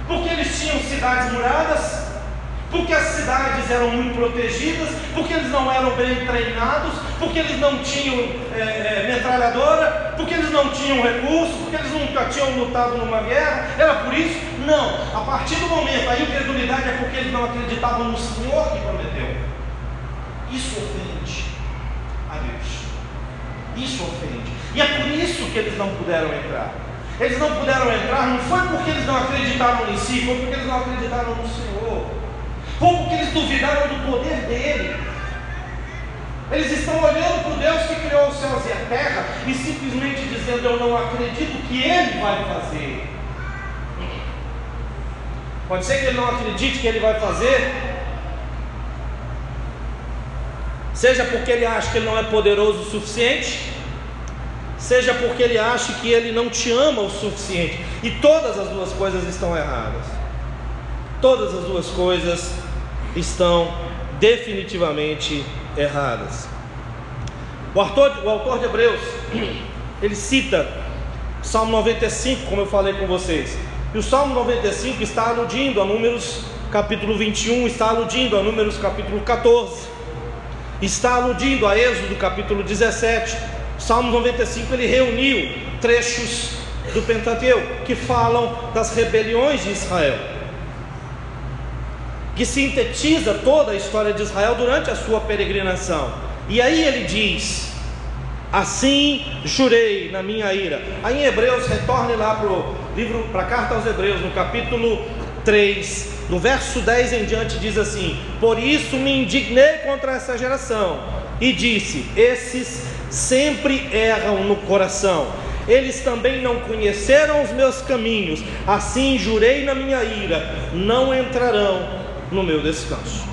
porque eles tinham cidades muradas, porque as cidades eram muito protegidas, porque eles não eram bem treinados, porque eles não tinham é, é, metralhadora, porque eles não tinham recursos, porque eles nunca tinham lutado numa guerra, era por isso? Não, a partir do momento, a incredulidade é porque eles não acreditavam no Senhor que prometeu. Isso ofende a Deus. Isso ofende. E é por isso que eles não puderam entrar. Eles não puderam entrar, não foi porque eles não acreditaram em si, foi porque eles não acreditaram no Senhor. Como que eles duvidaram do poder dele? Eles estão olhando para o Deus que criou os céus e a terra e simplesmente dizendo: Eu não acredito que Ele vai fazer. Pode ser que ele não acredite que ele vai fazer, seja porque ele acha que ele não é poderoso o suficiente, seja porque ele acha que ele não te ama o suficiente, e todas as duas coisas estão erradas. Todas as duas coisas estão definitivamente erradas. O autor, o autor de Hebreus, (clears throat) ele cita Salmo 95, como eu falei com vocês. E o Salmo 95 está aludindo a Números capítulo 21, está aludindo a Números capítulo 14, está aludindo a Êxodo capítulo 17. O Salmo 95 ele reuniu trechos do Pentateuco que falam das rebeliões de Israel que sintetiza toda a história de Israel durante a sua peregrinação. E aí ele diz: Assim jurei na minha ira. Aí em Hebreus, retorne lá para o livro, para a carta aos Hebreus, no capítulo 3, no verso 10 em diante, diz assim: Por isso me indignei contra essa geração, e disse: Esses sempre erram no coração. Eles também não conheceram os meus caminhos, assim jurei na minha ira, não entrarão no meu descanso.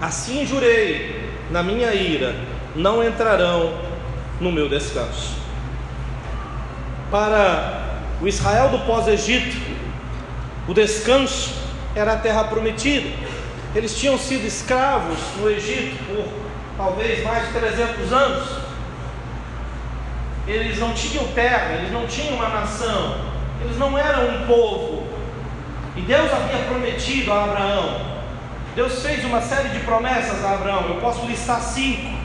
Assim jurei na minha ira, não entrarão no meu descanso. Para o Israel do pós-Egito, o descanso era a terra prometida. Eles tinham sido escravos no Egito por talvez mais de 300 anos. Eles não tinham terra, eles não tinham uma nação, eles não eram um povo, e Deus havia prometido a Abraão. Deus fez uma série de promessas a Abraão. Eu posso listar cinco.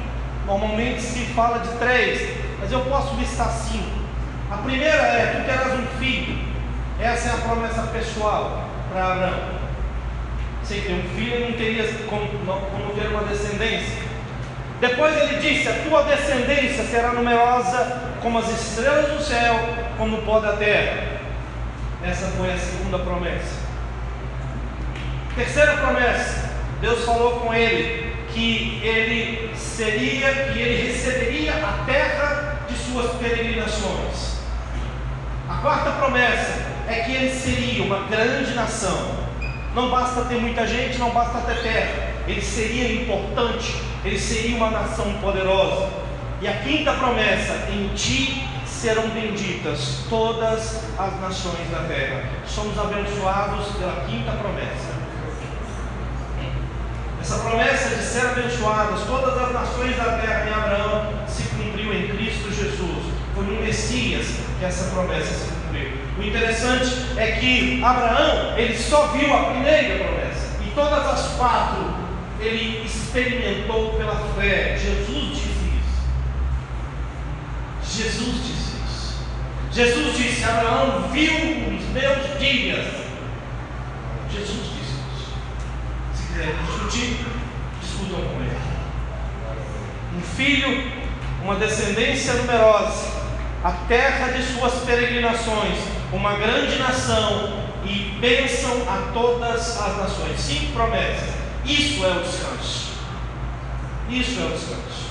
Normalmente se fala de três, mas eu posso listar cinco. A primeira é: Tu terás um filho. Essa é a promessa pessoal para Abraão. Sem ter um filho, não teria como, como ter uma descendência. Depois ele disse: A tua descendência será numerosa como as estrelas do céu, como o pó da terra. Essa foi a segunda promessa. Terceira promessa: Deus falou com ele que ele seria, que ele receberia a terra de suas peregrinações. A quarta promessa é que ele seria uma grande nação. Não basta ter muita gente, não basta ter terra. Ele seria importante, ele seria uma nação poderosa. E a quinta promessa: em ti serão benditas todas as nações da terra. Somos abençoados pela quinta promessa. Essa promessa de ser abençoadas todas as nações da terra em Abraão se cumpriu em Cristo Jesus. Foi no Messias que essa promessa se cumpriu. O interessante é que Abraão, ele só viu a primeira promessa. E todas as quatro ele experimentou pela fé. Jesus disse isso. Jesus disse Jesus disse: Abraão viu os meus dias. Jesus disse isso. Se quiser discutir, discutam com ele. Um filho, uma descendência numerosa, a terra de suas peregrinações, uma grande nação e bênção a todas as nações. Cinco promessas. Isso é o descanso. Isso é o descanso.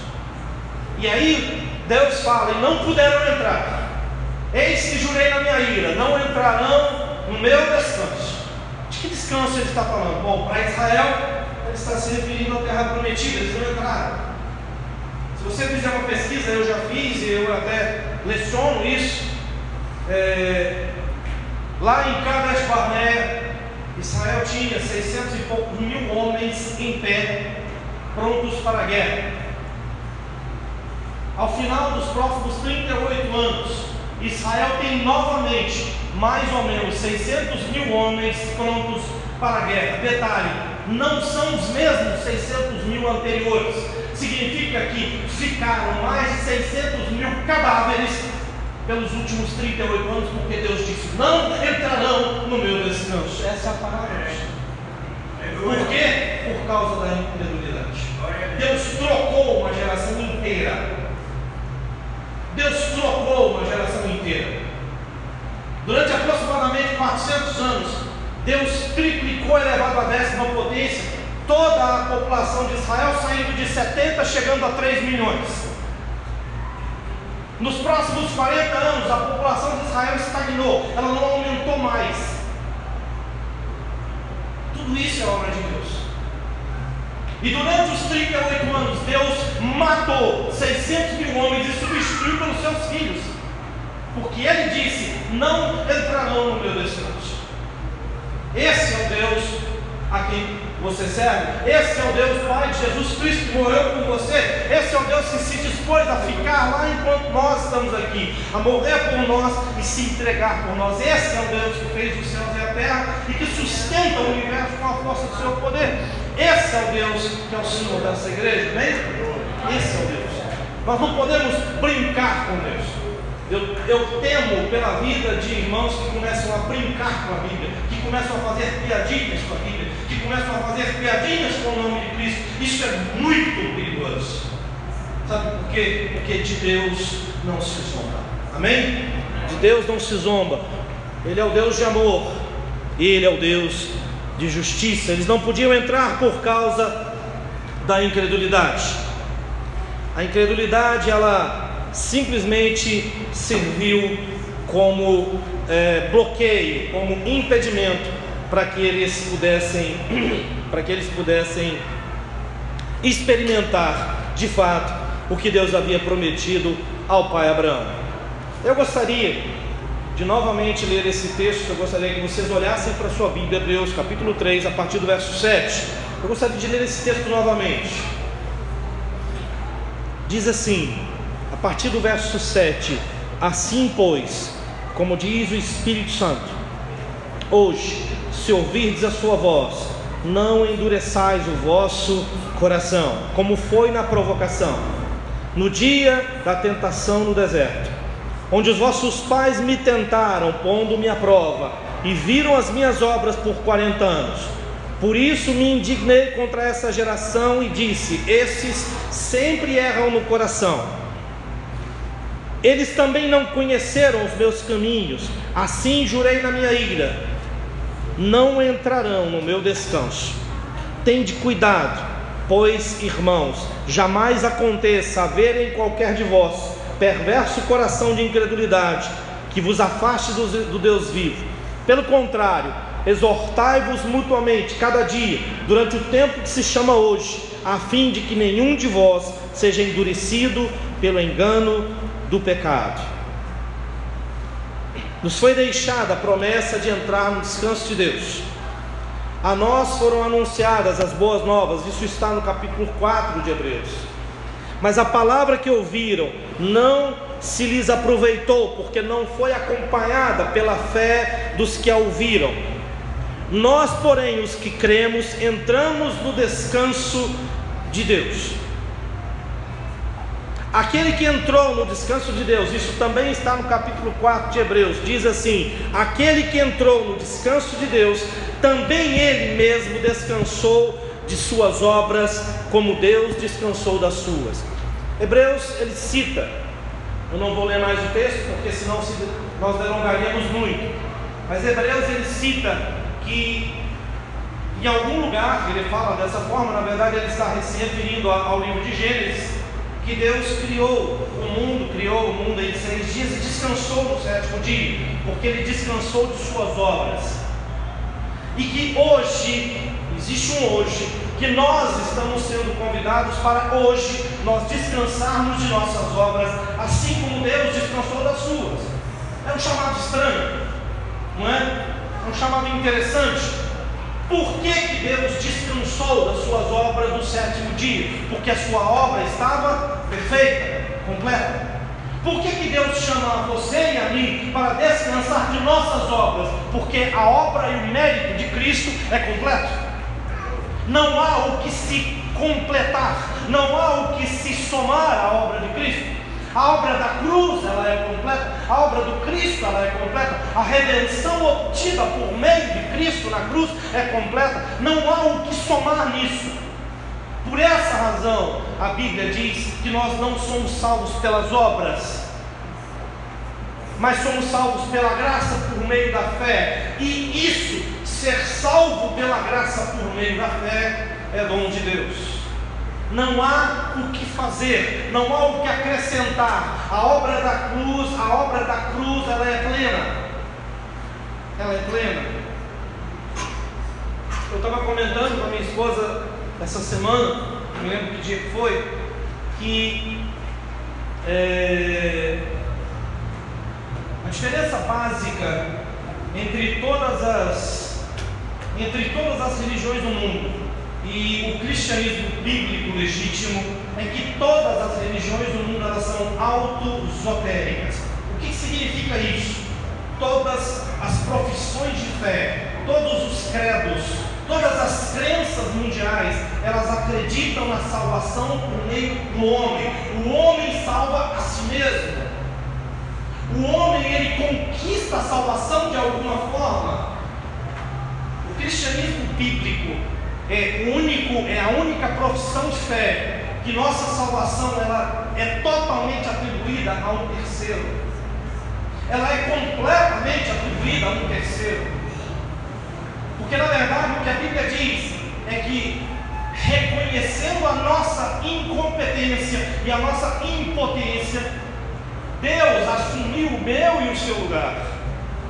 E aí Deus fala, e não puderam entrar. Eis que jurei na minha ira, não entrarão no meu descanso. De que descanso ele está falando? Bom, para Israel, ele está se referindo à terra prometida, eles não entraram. Se você fizer uma pesquisa, eu já fiz e eu até leciono isso. É, lá em Kadesh Barnea, Israel tinha 600 e poucos mil homens em pé, prontos para a guerra. Ao final dos próximos 38 anos, Israel tem novamente mais ou menos 600 mil homens prontos para a guerra. Detalhe: não são os mesmos 600 mil anteriores. Significa que ficaram mais de 600 mil cadáveres pelos últimos 38 anos, porque Deus disse: Não entrarão no meu descanso. Essa é a palavra. Por quê? Por causa da incredulidade. Deus trocou uma geração inteira. Deus trocou uma geração inteira. Durante aproximadamente 400 anos, Deus triplicou, elevado à décima potência, toda a população de Israel, saindo de 70, chegando a 3 milhões. Nos próximos 40 anos, a população de Israel estagnou, ela não aumentou mais. Tudo isso é obra de Deus. E durante os 38 anos, Deus matou 600 mil homens e substituiu pelos seus filhos. Porque Ele disse: Não entrarão no meu descanso. Esse é o Deus a quem você serve. Esse é o Deus Pai de Jesus Cristo que morreu por você. Esse é o Deus que se dispôs a ficar lá enquanto nós estamos aqui, a morrer por nós e se entregar por nós. Esse é o Deus que fez os céus e a terra e que sustenta o universo com a força do seu poder. Esse é o Deus que é o Senhor dessa igreja, amém? Esse é o Deus. Nós não podemos brincar com Deus. Eu, eu temo pela vida de irmãos que começam a brincar com a Bíblia, que começam a fazer piadinhas com a Bíblia, que começam a fazer piadinhas com o nome de Cristo. Isso é muito perigoso. Sabe por quê? Porque de Deus não se zomba. Amém? De Deus não se zomba. Ele é o Deus de amor. Ele é o Deus de justiça. Eles não podiam entrar por causa da incredulidade. A incredulidade, ela simplesmente serviu como é, bloqueio, como impedimento para que eles pudessem, (clears throat) para que eles pudessem experimentar de fato o que Deus havia prometido ao pai Abraão. Eu gostaria de novamente ler esse texto, eu gostaria que vocês olhassem para a sua Bíblia, Hebreus capítulo 3, a partir do verso 7. Eu gostaria de ler esse texto novamente. Diz assim, a partir do verso 7: Assim, pois, como diz o Espírito Santo, hoje, se ouvirdes a sua voz, não endureçais o vosso coração, como foi na provocação, no dia da tentação no deserto onde os vossos pais me tentaram, pondo-me à prova, e viram as minhas obras por quarenta anos. Por isso me indignei contra essa geração e disse: Esses sempre erram no coração. Eles também não conheceram os meus caminhos, assim jurei na minha ira: não entrarão no meu descanso. Tende cuidado, pois, irmãos, jamais aconteça haver em qualquer de vós perverso coração de incredulidade, que vos afaste do, Deus vivo. Pelo contrário, exortai-vos mutuamente cada dia, durante o tempo que se chama hoje, a fim de que nenhum de vós seja endurecido pelo engano do pecado. Nos foi deixada a promessa de entrar no descanso de Deus. A nós foram anunciadas as boas novas, isso está no capítulo 4 de Hebreus. Mas a palavra que ouviram não se lhes aproveitou, porque não foi acompanhada pela fé dos que a ouviram. Nós, porém, os que cremos, entramos no descanso de Deus. Aquele que entrou no descanso de Deus, isso também está no capítulo 4 de Hebreus, diz assim: aquele que entrou no descanso de Deus, também ele mesmo descansou de suas obras, como Deus descansou das suas. Hebreus ele cita, eu não vou ler mais o texto, porque senão nós delongaríamos muito, mas Hebreus ele cita que em algum lugar, ele fala dessa forma, na verdade ele está se referindo ao livro de Gênesis, que Deus criou o mundo, criou o mundo em seis dias e descansou no sétimo dia, porque ele descansou de suas obras. E que hoje, existe um hoje, que nós estamos sendo convidados para hoje nós descansarmos de nossas obras, assim como Deus descansou das suas. É um chamado estranho, não é? É um chamado interessante. Por que, que Deus descansou das suas obras no sétimo dia? Porque a sua obra estava perfeita, completa. Por que, que Deus chama você e a mim para descansar de nossas obras? Porque a obra e o mérito de Cristo é completo. Não há o que se completar, não há o que se somar à obra de Cristo. A obra da cruz ela é completa, a obra do Cristo ela é completa, a redenção obtida por meio de Cristo na cruz é completa. Não há o que somar nisso. Por essa razão, a Bíblia diz que nós não somos salvos pelas obras, mas somos salvos pela graça por meio da fé. E isso, ser salvo pela graça por meio da fé, é dom de Deus. Não há o que fazer, não há o que acrescentar. A obra da cruz, a obra da cruz, ela é plena. Ela é plena. Eu estava comentando com a minha esposa essa semana, não me lembro que dia que foi, que é, a diferença básica entre todas as entre todas as religiões do mundo e o cristianismo bíblico legítimo é que todas as religiões do mundo elas são autosotéricas. O que significa isso? Todas as profissões de fé, todos os credos, todas as crenças mundiais, elas acreditam na salvação por meio do homem. O homem salva a si mesmo. O homem ele conquista a salvação de alguma forma. O cristianismo bíblico é único, é a única profissão de fé que nossa salvação ela é totalmente atribuída a um terceiro. Ela é completamente atribuída a um terceiro. Porque na verdade o que a Bíblia diz é que reconhecendo a nossa incompetência e a nossa impotência, Deus assumiu o meu e o seu lugar.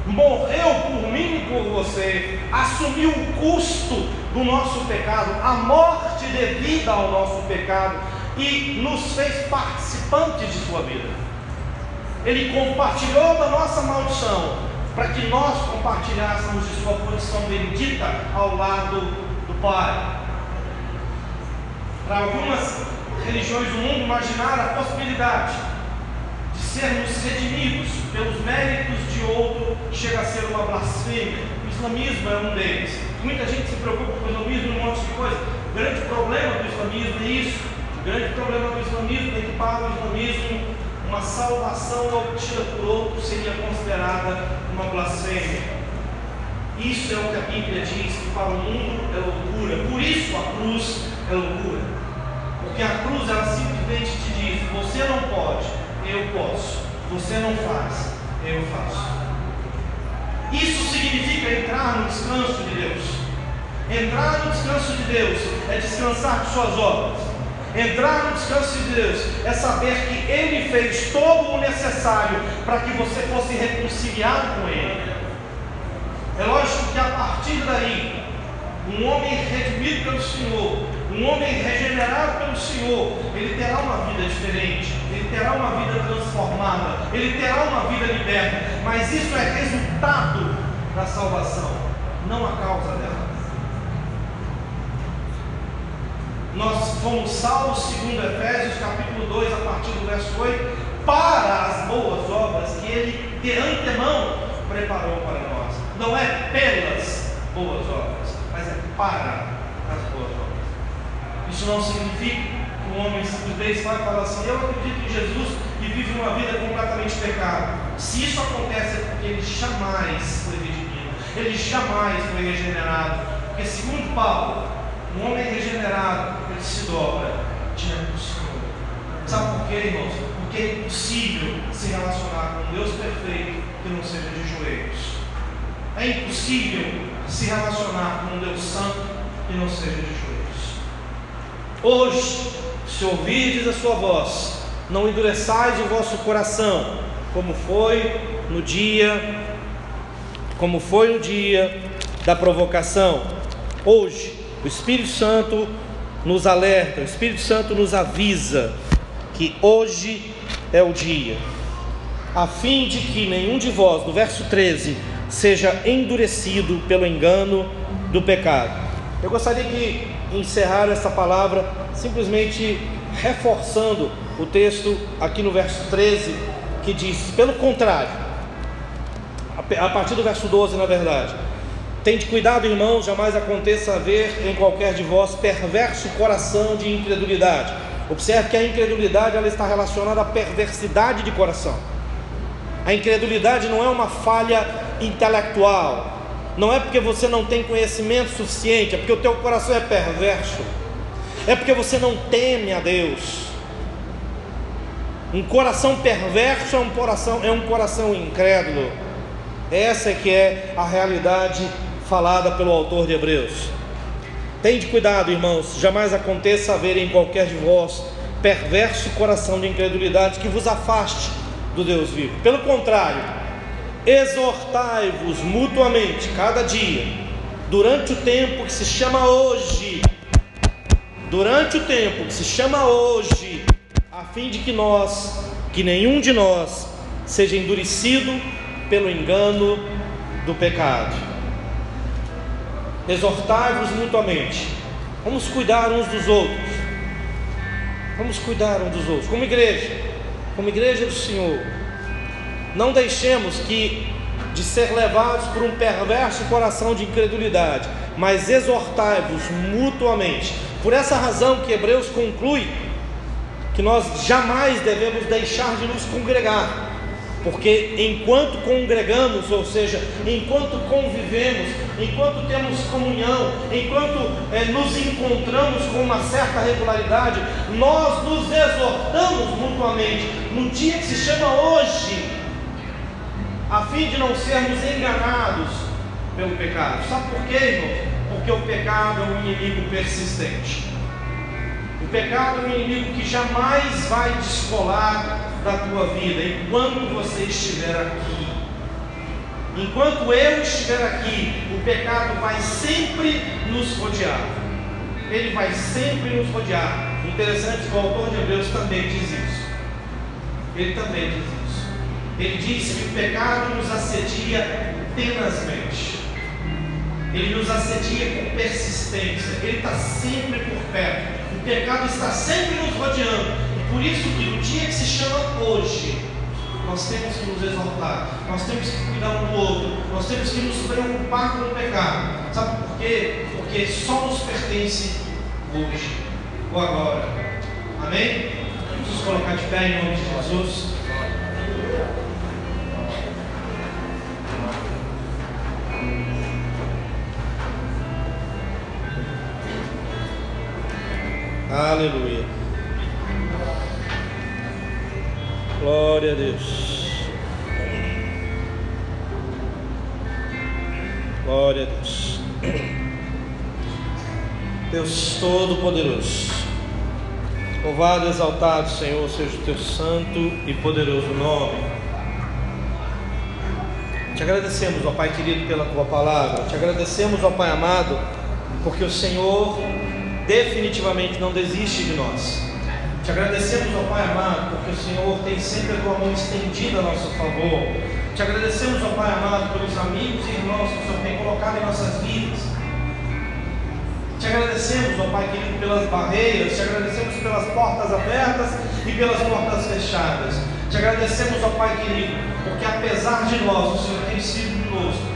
Morreu por mim e por você, assumiu o custo do nosso pecado, a morte devida ao nosso pecado e nos fez participantes de sua vida. Ele compartilhou da nossa maldição para que nós compartilhássemos de sua posição bendita ao lado do Pai. Para algumas religiões do mundo, imaginar a possibilidade de sermos redimidos pelos méritos de outro chega a ser uma blasfêmia. O islamismo é um deles. Muita gente se preocupa com o islamismo e um monte de coisa. O grande problema do islamismo é isso. O grande problema do islamismo é que para o islamismo uma salvação obtida por outro seria considerada uma blasfêmia. Isso é o que a Bíblia diz que para o mundo é loucura. Por isso a cruz é loucura. Porque a cruz ela simplesmente te diz: você não pode, eu posso. Você não faz, eu faço. Isso significa entrar no descanso de Deus. Entrar no descanso de Deus é descansar de suas obras. Entrar no descanso de Deus é saber que Ele fez todo o necessário para que você fosse reconciliado com Ele. É lógico que a partir daí, um homem redimido pelo Senhor, um homem regenerado pelo Senhor, ele terá uma vida diferente, ele terá uma vida transformada, ele terá uma vida liberta, mas isso é resultado da salvação, não a causa dela. Nós fomos salvos, segundo Efésios capítulo 2, a partir do verso 8, para as boas obras que ele de antemão preparou para nós. Não é pelas boas obras, mas é para as boas obras. Isso não significa um homem simplesmente vai falar assim: Eu acredito em Jesus e vive uma vida completamente pecado. Se isso acontece é porque ele jamais foi redimido, ele jamais foi regenerado. Porque, segundo Paulo, um homem regenerado, ele se dobra diante do Senhor. Sabe por quê, irmãos? Porque é impossível se relacionar com Deus perfeito que não seja de joelhos. É impossível se relacionar com um Deus santo que não seja de joelhos. Hoje, se ouvirdes a sua voz, não endureçais o vosso coração, como foi no dia, como foi no dia da provocação. Hoje, o Espírito Santo nos alerta, o Espírito Santo nos avisa que hoje é o dia, a fim de que nenhum de vós, no verso 13, seja endurecido pelo engano do pecado. Eu gostaria que encerrar essa palavra simplesmente reforçando o texto aqui no verso 13 que diz: pelo contrário, a partir do verso 12, na verdade. Tende cuidado, irmãos, jamais aconteça haver em qualquer de vós perverso coração de incredulidade. Observe que a incredulidade ela está relacionada à perversidade de coração. A incredulidade não é uma falha intelectual, não é porque você não tem conhecimento suficiente, é porque o teu coração é perverso, é porque você não teme a Deus. Um coração perverso é um coração, é um coração incrédulo. Essa é que é a realidade falada pelo autor de Hebreus. Tende cuidado, irmãos, jamais aconteça haver em qualquer de vós perverso coração de incredulidade que vos afaste do Deus vivo. Pelo contrário, exortai-vos mutuamente cada dia, durante o tempo que se chama hoje, durante o tempo que se chama hoje, a fim de que nós, que nenhum de nós, seja endurecido pelo engano do pecado exortai-vos mutuamente. Vamos cuidar uns dos outros. Vamos cuidar uns dos outros. Como igreja, como igreja do Senhor, não deixemos que de ser levados por um perverso coração de incredulidade, mas exortai-vos mutuamente. Por essa razão que Hebreus conclui que nós jamais devemos deixar de nos congregar porque enquanto congregamos, ou seja, enquanto convivemos, enquanto temos comunhão, enquanto é, nos encontramos com uma certa regularidade, nós nos exortamos mutuamente no dia que se chama hoje, a fim de não sermos enganados pelo pecado. Sabe por quê, irmão? Porque o pecado é um inimigo persistente. O pecado é um inimigo que jamais vai descolar da tua vida enquanto você estiver aqui. Enquanto eu estiver aqui, o pecado vai sempre nos rodear. Ele vai sempre nos rodear. Interessante que o autor de Hebreus também diz isso. Ele também diz isso. Ele diz que o pecado nos assedia tenazmente. Ele nos assedia com persistência. Ele está sempre por perto. O pecado está sempre nos rodeando. Por isso que no dia que se chama hoje, nós temos que nos exortar, nós temos que cuidar um do outro, nós temos que nos preocupar com o pecado. Sabe por quê? Porque só nos pertence hoje ou agora. Amém? Vamos nos colocar de pé em nome de Jesus. Aleluia. Glória a Deus. Glória a Deus. Deus Todo-Poderoso. Louvado exaltado, Senhor, seja o teu santo e poderoso nome. Te agradecemos, ó Pai querido, pela tua palavra. Te agradecemos, ó Pai amado, porque o Senhor definitivamente não desiste de nós. Te agradecemos, ó Pai amado, porque o Senhor tem sempre a tua mão estendida a nosso favor. Te agradecemos, ó Pai amado, pelos amigos e irmãos que o Senhor tem colocado em nossas vidas. Te agradecemos, ó Pai querido, pelas barreiras, te agradecemos pelas portas abertas e pelas portas fechadas. Te agradecemos, ó Pai querido, porque apesar de nós o Senhor tem sido conosco.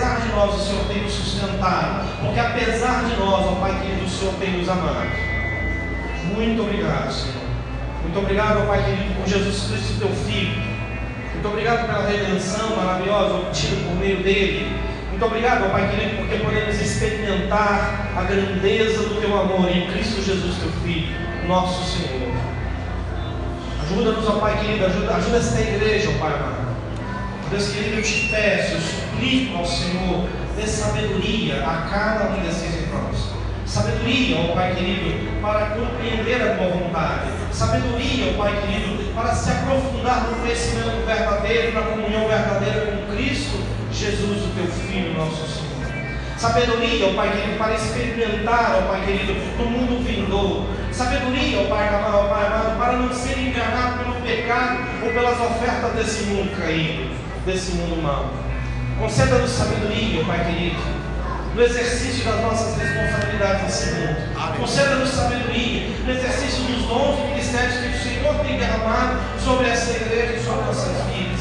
Apesar de nós o Senhor tem nos sustentado. Porque apesar de nós, ó Pai querido, o Senhor tem nos amado. Muito obrigado, Senhor. Muito obrigado, Pai querido, por Jesus Cristo, teu Filho. Muito obrigado pela redenção maravilhosa obtida por meio dele. Muito obrigado, Pai querido, porque podemos experimentar a grandeza do teu amor em Cristo Jesus, teu Filho, nosso Senhor. Ajuda-nos, ó Pai querido, ajuda, ajuda esta igreja, ó Pai amado. Deus querido, eu te peço, suplico ao Senhor, dê sabedoria a cada um desses irmãos. Sabedoria, ó Pai querido, para compreender a tua vontade. Sabedoria, ó Pai querido, para se aprofundar no conhecimento verdadeiro, na comunhão verdadeira com Cristo, Jesus, o teu Filho, nosso Senhor. Sabedoria, ó Pai querido, para experimentar, ó Pai querido, no mundo vindouro. Sabedoria, ó Pai, ó Pai amado, para não ser enganado pelo pecado ou pelas ofertas desse mundo caído, desse mundo mau. Conceda-nos sabedoria, Pai querido no exercício das nossas responsabilidades nesse mundo. Conceda-nos sabedoria no exercício dos dons e ministérios que o Senhor tem derramado sobre essa igreja e sobre nossas vidas.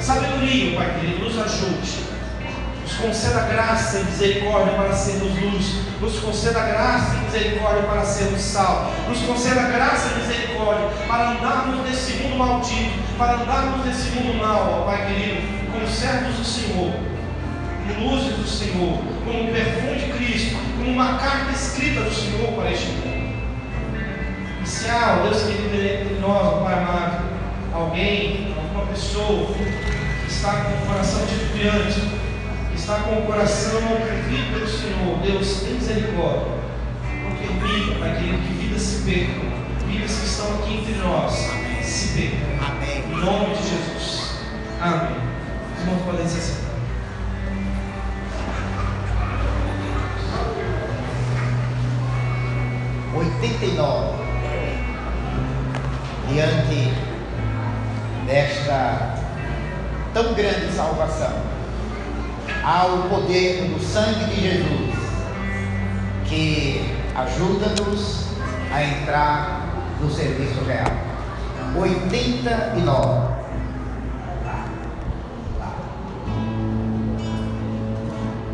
Sabedoria, Pai querido, nos ajude. Nos conceda graça e misericórdia para sermos luz. Nos conceda graça e misericórdia para sermos sal. Nos conceda graça e misericórdia para andarmos nesse mundo maldito, para andarmos nesse mundo mal, ó Pai querido, como servos do Senhor, como luzes do Senhor, como perfume de Cristo, como uma carta escrita do Senhor para este mundo. E se há, ó Deus querido, entre nós, Pai amado, alguém, alguma pessoa que está com o coração titubeante, que está com o coração oprimido pelo Senhor, Deus, tem misericórdia. Não permita, Pai querido, que vidas se percam, vidas que estão aqui entre nós se percam. Em nome de Jesus. Amém. Podem se sentar. Oitenta e nove. Diante desta tão grande salvação, há o poder do sangue de Jesus que ajuda-nos a entrar no serviço real. 89.